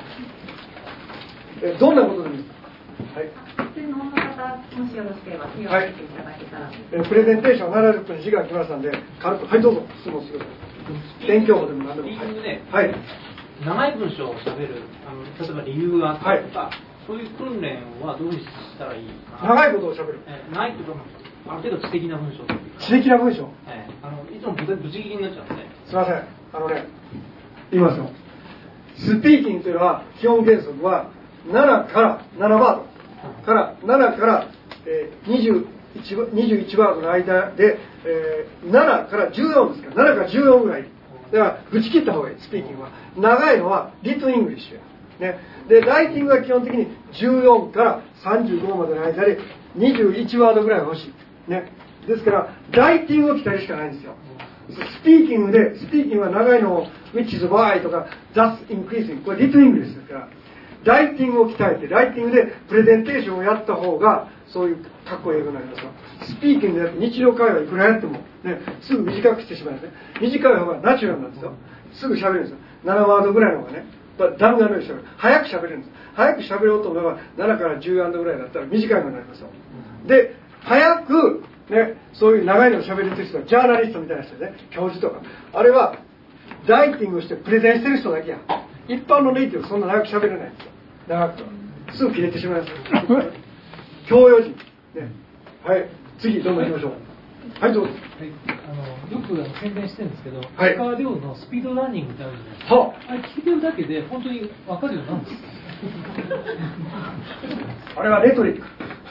え、どんなことでもいいです。はい。
質問の方、もしよろしければ手を挙げていただけたら。
えプレゼンテーション70分に時間来ましたんで、軽く、はい、どうぞ。質問してください。勉強法でも何でも。
スピーキングで
はい。
長い文章を喋るあの例えば理由があったりとか、そういう訓練はどうしたらいいかな
長いことを喋る。
え長いというかある程度知的な文章
知的な文章。
ええあのいつもぶぶち切りになっちゃうんで、
すいません。あのね、言いますよ。スピーキングというのは、基本原則は、7から、7ワードから、7から、えー、21, 21ワードの間で、えー、7から14ですから、7から14ぐらいだから、ぶち切った方がいい、スピーキングは。長いのは、 written English。ね。で、ライティングは基本的に14から35までの間で21ワードぐらい欲しい。ね。ですから、ライティングを鍛えるしかないんですよ。スピーキングで、スピーキングは長いのを、which is why とか、thus increasing。これ written English ですから。ライティングを鍛えて、ライティングでプレゼンテーションをやった方が、そういうかっこいい英語になりますよ。スピーキングでやって日常会話いくらやっても、ね、すぐ短くしてしまいますね。短い方がナチュラルなんですよ。すぐ喋るんですよ。7ワードぐらいの方がね。弾丸のように喋る。早く喋れるんです。早く喋ろうと思えば、7から10ワードぐらいだったら短いのになりますよ。で、早く、ね、そういう長いのを喋れてる人は、ジャーナリストみたいな人ね、教授とか。あれは、ライティングをしてプレゼンしてる人だけや。一般のネイティブそんな長く喋れないんですよ。長くすぐ切れてしまいます。教養人、ね、はい。次どんどん行きましょう。はいどうぞ、はい、
あのよくあの宣伝してるんですけど、
はい、
石川遼のスピードランニングってあるじゃないですか、はあ、あれ聞いてるだけで本当に分かるようになるんですか
あれはレトリック。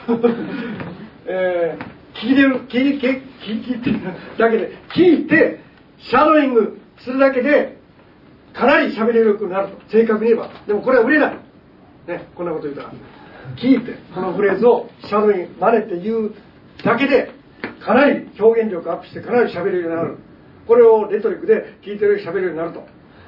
えー、聞いてる聞いて聞いてだけで聞いてシャドーイングするだけでかなり喋れるようになると。正確に言えば。でもこれは売れない。ね、こんなこと言うたら。聞いてこのフレーズをシャドウに真似て言うだけでかなり表現力アップしてかなり喋れるようになる。これをレトリックで聞いてるように喋れるようになると。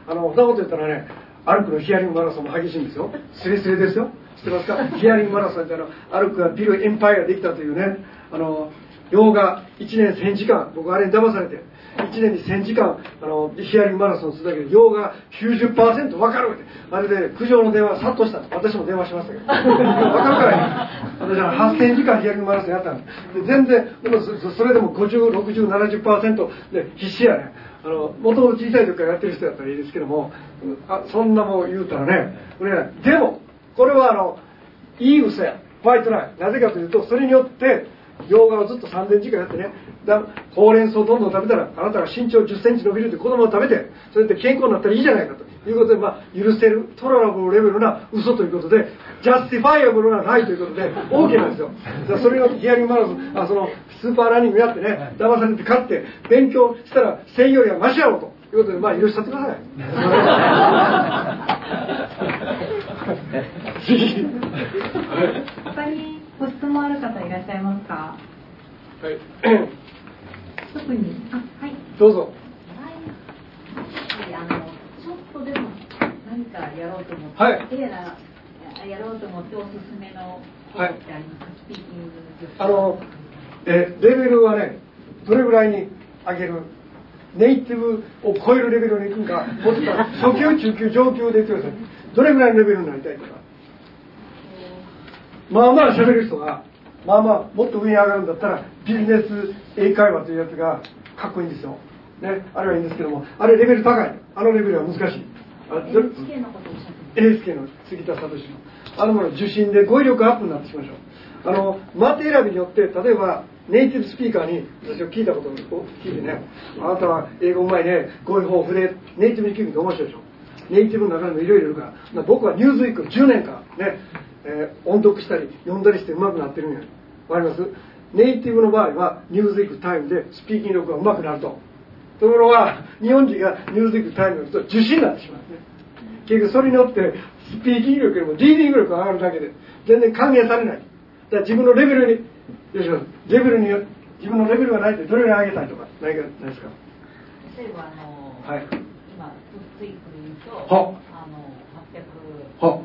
あのそんなこと言ったらね歩くのヒアリングマラソンも激しいんですよ。スレスレですよ。知ってますか？ヒアリングマラソンってあの歩くがビルエンパイアできたというね。あの洋画1年1000時間僕あれに騙されて1年に1000時間あのヒアリングマラソンするだけで洋画90%分かるってあれで苦情の電話殺到した私も電話しましたけど。分かるから私は8000時間ヒアリングマラソンやったんで全然でもそれでも506070%で必死やね。あの元々小さい時からやってる人だったらいいですけどもあそんなもん言うたらねでもこれはあのいい嘘や。ホワイトライなぜかというとそれによって洋画をずっと3年時間やってね。だほうれん草をどんどん食べたらあなたが身長1 0センチ伸びるって子供を食べてそれで健康になったらいいじゃないかと。いうことで、まあ、許せる tolerable level な嘘ということで justifiable な lie ということで OK なんですよ。だそれをヒアリングマラソンあそのスーパーランニングやってね騙されて買って勉強したら1000よりはマシやろうと。いうことでまあ許しちゃってください。
他にご質問ある方いらっしゃいますか？
はい。
特に？あはい。
どうぞ。
あのちょっとでも何かやろうと思って、
はい、
やろうと思っておすすめのはい、スピーキング
あのえレベルはねどれぐらいに上げる？ネイティブを超えるレベルに行くかもしくは初級中級上級で言ってください。どれぐらいのレベルになりたいとかまあまあ喋る人がまあまあもっと上に上がるんだったらビジネス英会話というやつがかっこいいんですよ、ね、あれはいいんですけどもあれレベル高い。あのレベルは難しい。あ
NHK のことをおっしゃって
NHK の杉田聡。のあのもの受信で語彙力アップになってしましょう。あのマテ選びによって例えばネイティブスピーカーに私は聞いたことを聞いてねあなたは英語うまいね語彙豊富でネイティブに聞くの面白いでしょネイティブの中にもいろいろいるから僕は Newsweek 10年間ねえー、音読したり読んだりして上手くなってるんや。わかります？ネイティブの場合は Newsweek、TIME でスピーキング力が上手くなると。ところが日本人が Newsweek、TIME の人受信になってしまうね。結局それによってスピーキング力よりもリーディング力が上がるだけで全然還元されない。だから自分のレベルによしレベルに自分のレベルがないってどれぐらい上げたいとかないですか？
例えばあの、
はい、
今スイークで言うと
は。
あの800
は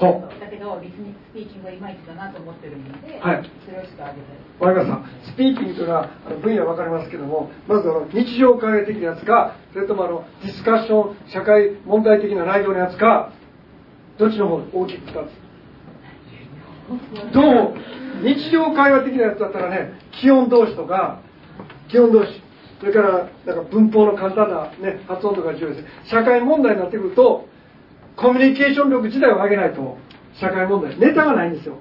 だけどリスニスピーキングはい。まいちだなと思ってるので、
はい、
それをちょっと上げたい
わかりました。スピーキングというのはあの分野分かりますけどもまずあの日常会話的なやつかそれともあのディスカッション社会問題的な内容のやつかどっちの方大きく2つどう？も日常会話的なやつだったらね気温同士とか気温同士それからなんか文法の簡単な、ね、発音とか重要です。社会問題になってくるとコミュニケーション力自体を上げないと社会問題ネタがないんですよ。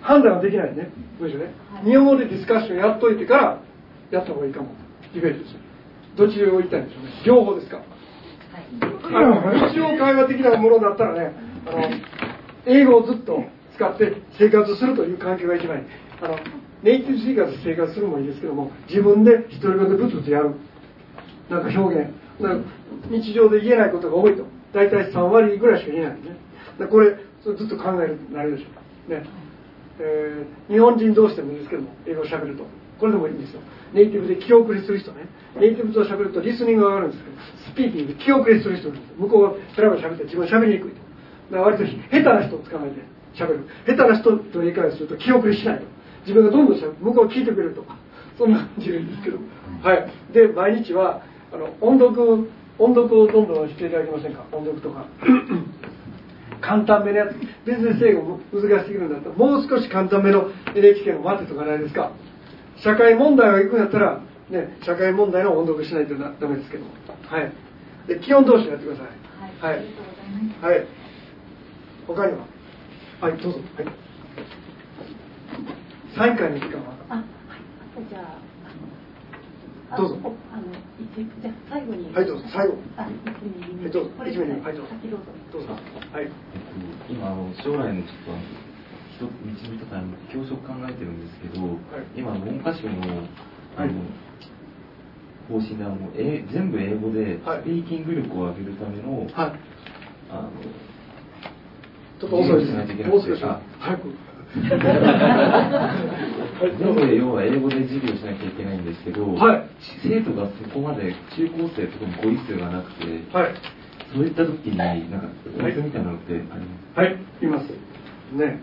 判断はできないね。文章ね、日本語でディスカッションやっといてからやった方がいいかも。ディベートですよどっちを言いたいんでしょうね。両方ですか、はい、あの日常会話的なものだったらねあの英語をずっと使って生活するという環境が一番いい。あのネイティブスピーカーで生活するもいいですけども自分で一人語でブツブツやる。なんか表現。なんか日常で言えないことが多いと大体3割ぐらいしか言えないんでね。でこれずっと考えるなるでしょ。うね。えー日本人同士でもいいですけども英語を喋ると。これでもいいんですよ。ネイティブで気遅れする人ね。ネイティブと喋るとリスニングが上がるんですけどスピーキングで気遅れする人なんです向こうがペラペラ喋って自分は喋りにくいと。だから割と下手な人を捕まえて喋る。下手な人と理解すると気遅れしないと。自分がどんどん喋る。向こうが聞いてくれると。そんな感じでいいんですけどはい。で毎日はあの音読音読をどんどんしていただけませんか？音読とか。簡単めのやつ。ビジネス英語も難しすぎるんだったらもう少し簡単めの NHK の待てとかないですか？社会問題を行くんだったら、ね、社会問題の音読しないとなダメですけど。はい。で基本同士やってください。
はい、
はい。
ありがとうございます。
はい。他には？はいどうぞ。はい。3回の時間は
あ、はい。あとじゃあ、
どうぞ。
あの、一じゃあ最後に。
はいどうぞ。最後。
あ、
はいどうぞ。
これ
一名はい。どうぞ
先どうぞ。
どうぞ。はい。
今あの将来のちょっと一つ導くために教職考えてるんですけど、今文科省のあの、
はい
方針であのえ全部英語で
はい。
スピーキング力を上げるための、
はい。
あの
ちょっと遅いです
しないといけな
もう少し早く
全部要は英語で授業しなきゃいけないんですけど、
はい
生徒がそこまで中高生とかも語彙数がなくて、
はい
そういった時になんかコツみたいなのってあります？
はい、います。ね。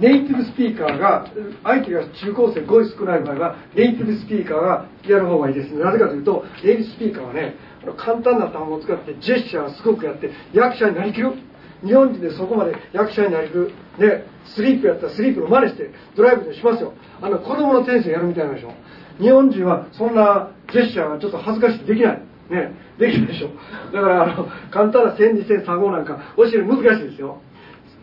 ネイティブスピーカーが、相手が中高生語彙少ない場合は、ネイティブスピーカーがやる方がいいです。なぜかというと、ネイティブスピーカーはね、簡単な単語を使って、ジェスチャーをすごくやって、役者になりきる。日本人でそこまで役者になりきる。ね、スリープやったらスリープの真似して、ドライブでしますよ。あの、子供のテニスやるみたいなんでしょ。日本人はそんなジェスチャーがちょっと恥ずかしくできない。ね、できるでしょ。だから、あの、簡単な千二千三語なんか教える難しいですよ。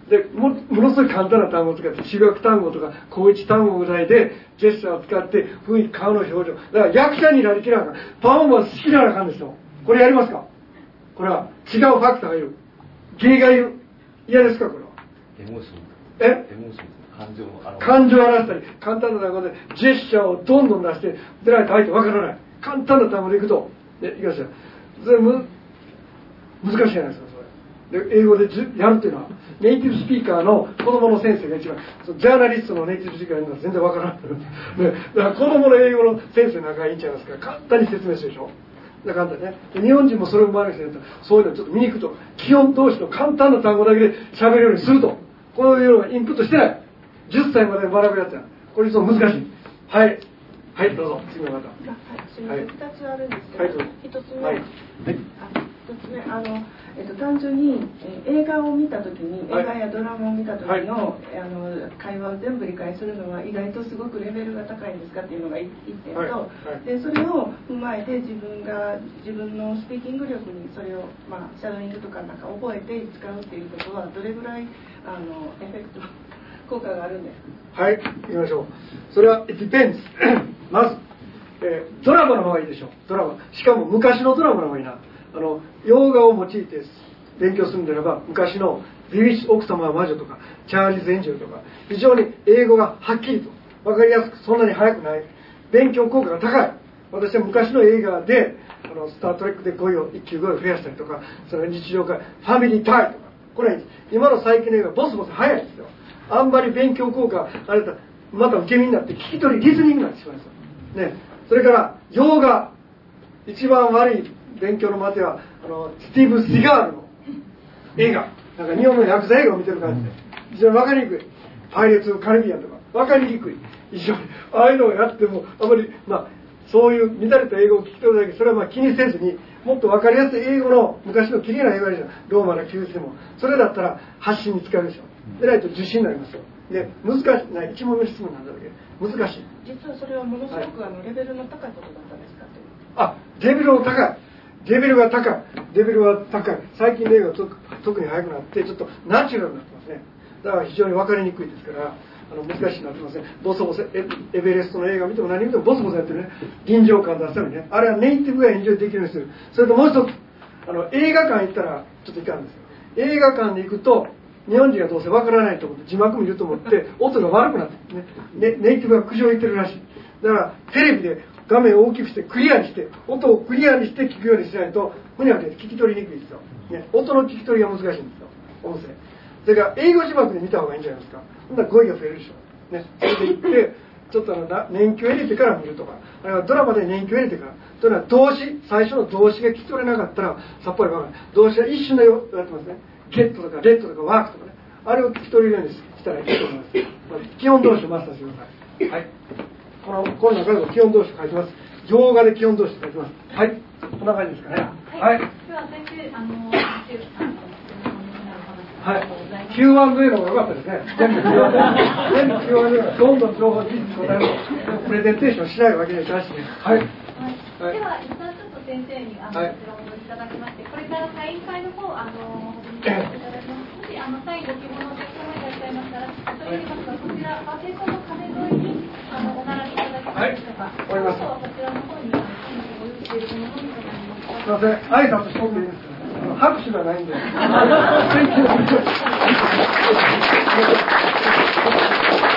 でもものすごい簡単な単語を使って中学単語とか高一単語ぐらいでジェスチャーを使って雰囲気顔の表情だから役者になりきらなあかんパフォーマンス好きならあかんですよこれやりますか？これは違うファクターがいる芸が嫌ですかこれは？
エモーション。
え？
感情のあの。
感情を表したり簡単な単語でジェスチャーをどんどん出して出ないと相手わからない。簡単な単語でいくとねいきますよ。それむ難しいじゃないですかそれ。で英語でやるっていうのはネイティブスピーカーの子供の先生が一番そのジャーナリストのネイティブスピーカーやるのは全然わからない、ね、だから子供の英語の先生なんかいいんちゃいますか簡単に説明するでしょだから簡単ねで日本人もそれを生まれてるとそういうのちょっと見に行くと基本同士の簡単な単語だけで喋るようにするとこういうのがインプットしてない。10歳まで学ぶやつやこれ実は難しいはいはいどうぞ。次の方。
あはいすみません、
はい
2つあるんですけど、
はい
つ目、
はい。
あ一つ目あの、えっと、単純に、えー映画を見た時に
はい
映画やドラマを見た時の,、
はい
あの会話を全部理解するのは意外とすごくレベルが高いんですかっていうのが1点と、でそれを踏まえて自分が自分のスピーキング力にそれを、まあ、シャドーイングとかなんか覚えて使うっていうことはどれぐらいあの effect 効果があるんですか？
はい、行きましょう。それは、it depends. まず、えードラマの方がいいでしょう。ドラマ。しかも昔のドラマの方がいいな。あの、洋画を用いて勉強するんであれば、昔の Bewitched、奥様は魔女とか、チャーリーズ・エンジェルとか、非常に英語がはっきりと、わかりやすく、そんなに速くない。勉強効果が高い。私は昔の映画で、あの、スター・トレックで語彙を、一級語彙を増やしたりとか、その日常から、ファミリータイとか、これ、今の最近の映画、ボスボス早いですよ。あんまり勉強効果あれだまた受け身になって聞き取りリスニングになってしまうんです、ね、それから洋画一番悪い勉強のまてはあのスティーブ・シガールの映画。なんか日本のヤクザ映画を見てる感じで。非常に分かりにくい。パイレーツ・カリビアンとか。分かりにくい。非常にああいうのをやってもあまりまあそういう乱れた英語を聞き取るだけ。それはまあ気にせずにもっと分かりやすい英語の昔の綺麗な英語あるじゃん。ローマの休日でも。それだったら発信に使えるでしょ。でないと受信になりますよ。で難しい。な一問目質問なんだけ。ど難しい。
実はそれはものすごくあのレベルの高いことだったんですかって。
あレベルの高いレベルが高い。レベルが高い。最近の映画は特に速くなってちょっとナチュラルになってますね。だから非常に分かりにくいですからあの難しくなってますねボソボソエエベレストの映画見ても何見てもボソボソやってるね。臨場感出すためにね。あれはネイティブがエンジョイできるようにする。それともう一つあの映画館行ったらちょっといかんですよ。映画館に行くと日本人はどうせわからないと思って字幕見ると思って音が悪くなってねネイティブが苦情言ってるらしい。だからテレビで画面を大きくしてクリアにして音をクリアにして聞くようにしないとふにゃふにゃ聞き取りにくいですよ、ね、音の聞き取りが難しいんですよ。音声。それから英語字幕で見た方がいいんじゃないですか。ほんなら語彙が増えるでしょ、ね、それでいってちょっとあのな年季を入れてから見るとか。あるいはドラマで年季を入れてから。というのは動詞。最初の動詞が聞き取れなかったらさっぱりわからない。動詞は一瞬でやってますね。ゲットとかレッドとかワークとかね。あれを聞き取れるようにしたらいいと思います、まあ基本動詞をマスターしてください。はいこのこの中でも基本動詞書いてます洋画で基本動詞書いてますはいこんな感じですかねはい
は先生、あの、
Q&A の方が良かったですね。全部 Q&A。がどんどん情報事実答えると、プレゼンテーションしないわけにはいかないしね。はい。
はい、では、一旦ちょっと先生に、あの、
はい
こちらをお戻りいただきまして、これからサイン会の方、あの、いただきます。もし、あの、サインご希望のお客様いらっしゃいましたら、恐れ入りますが、こちら、パーテーションの壁お並びいただけますでしょうか。
わかりました
す。
すいません、挨拶しとっていいですか？拍手がないんで。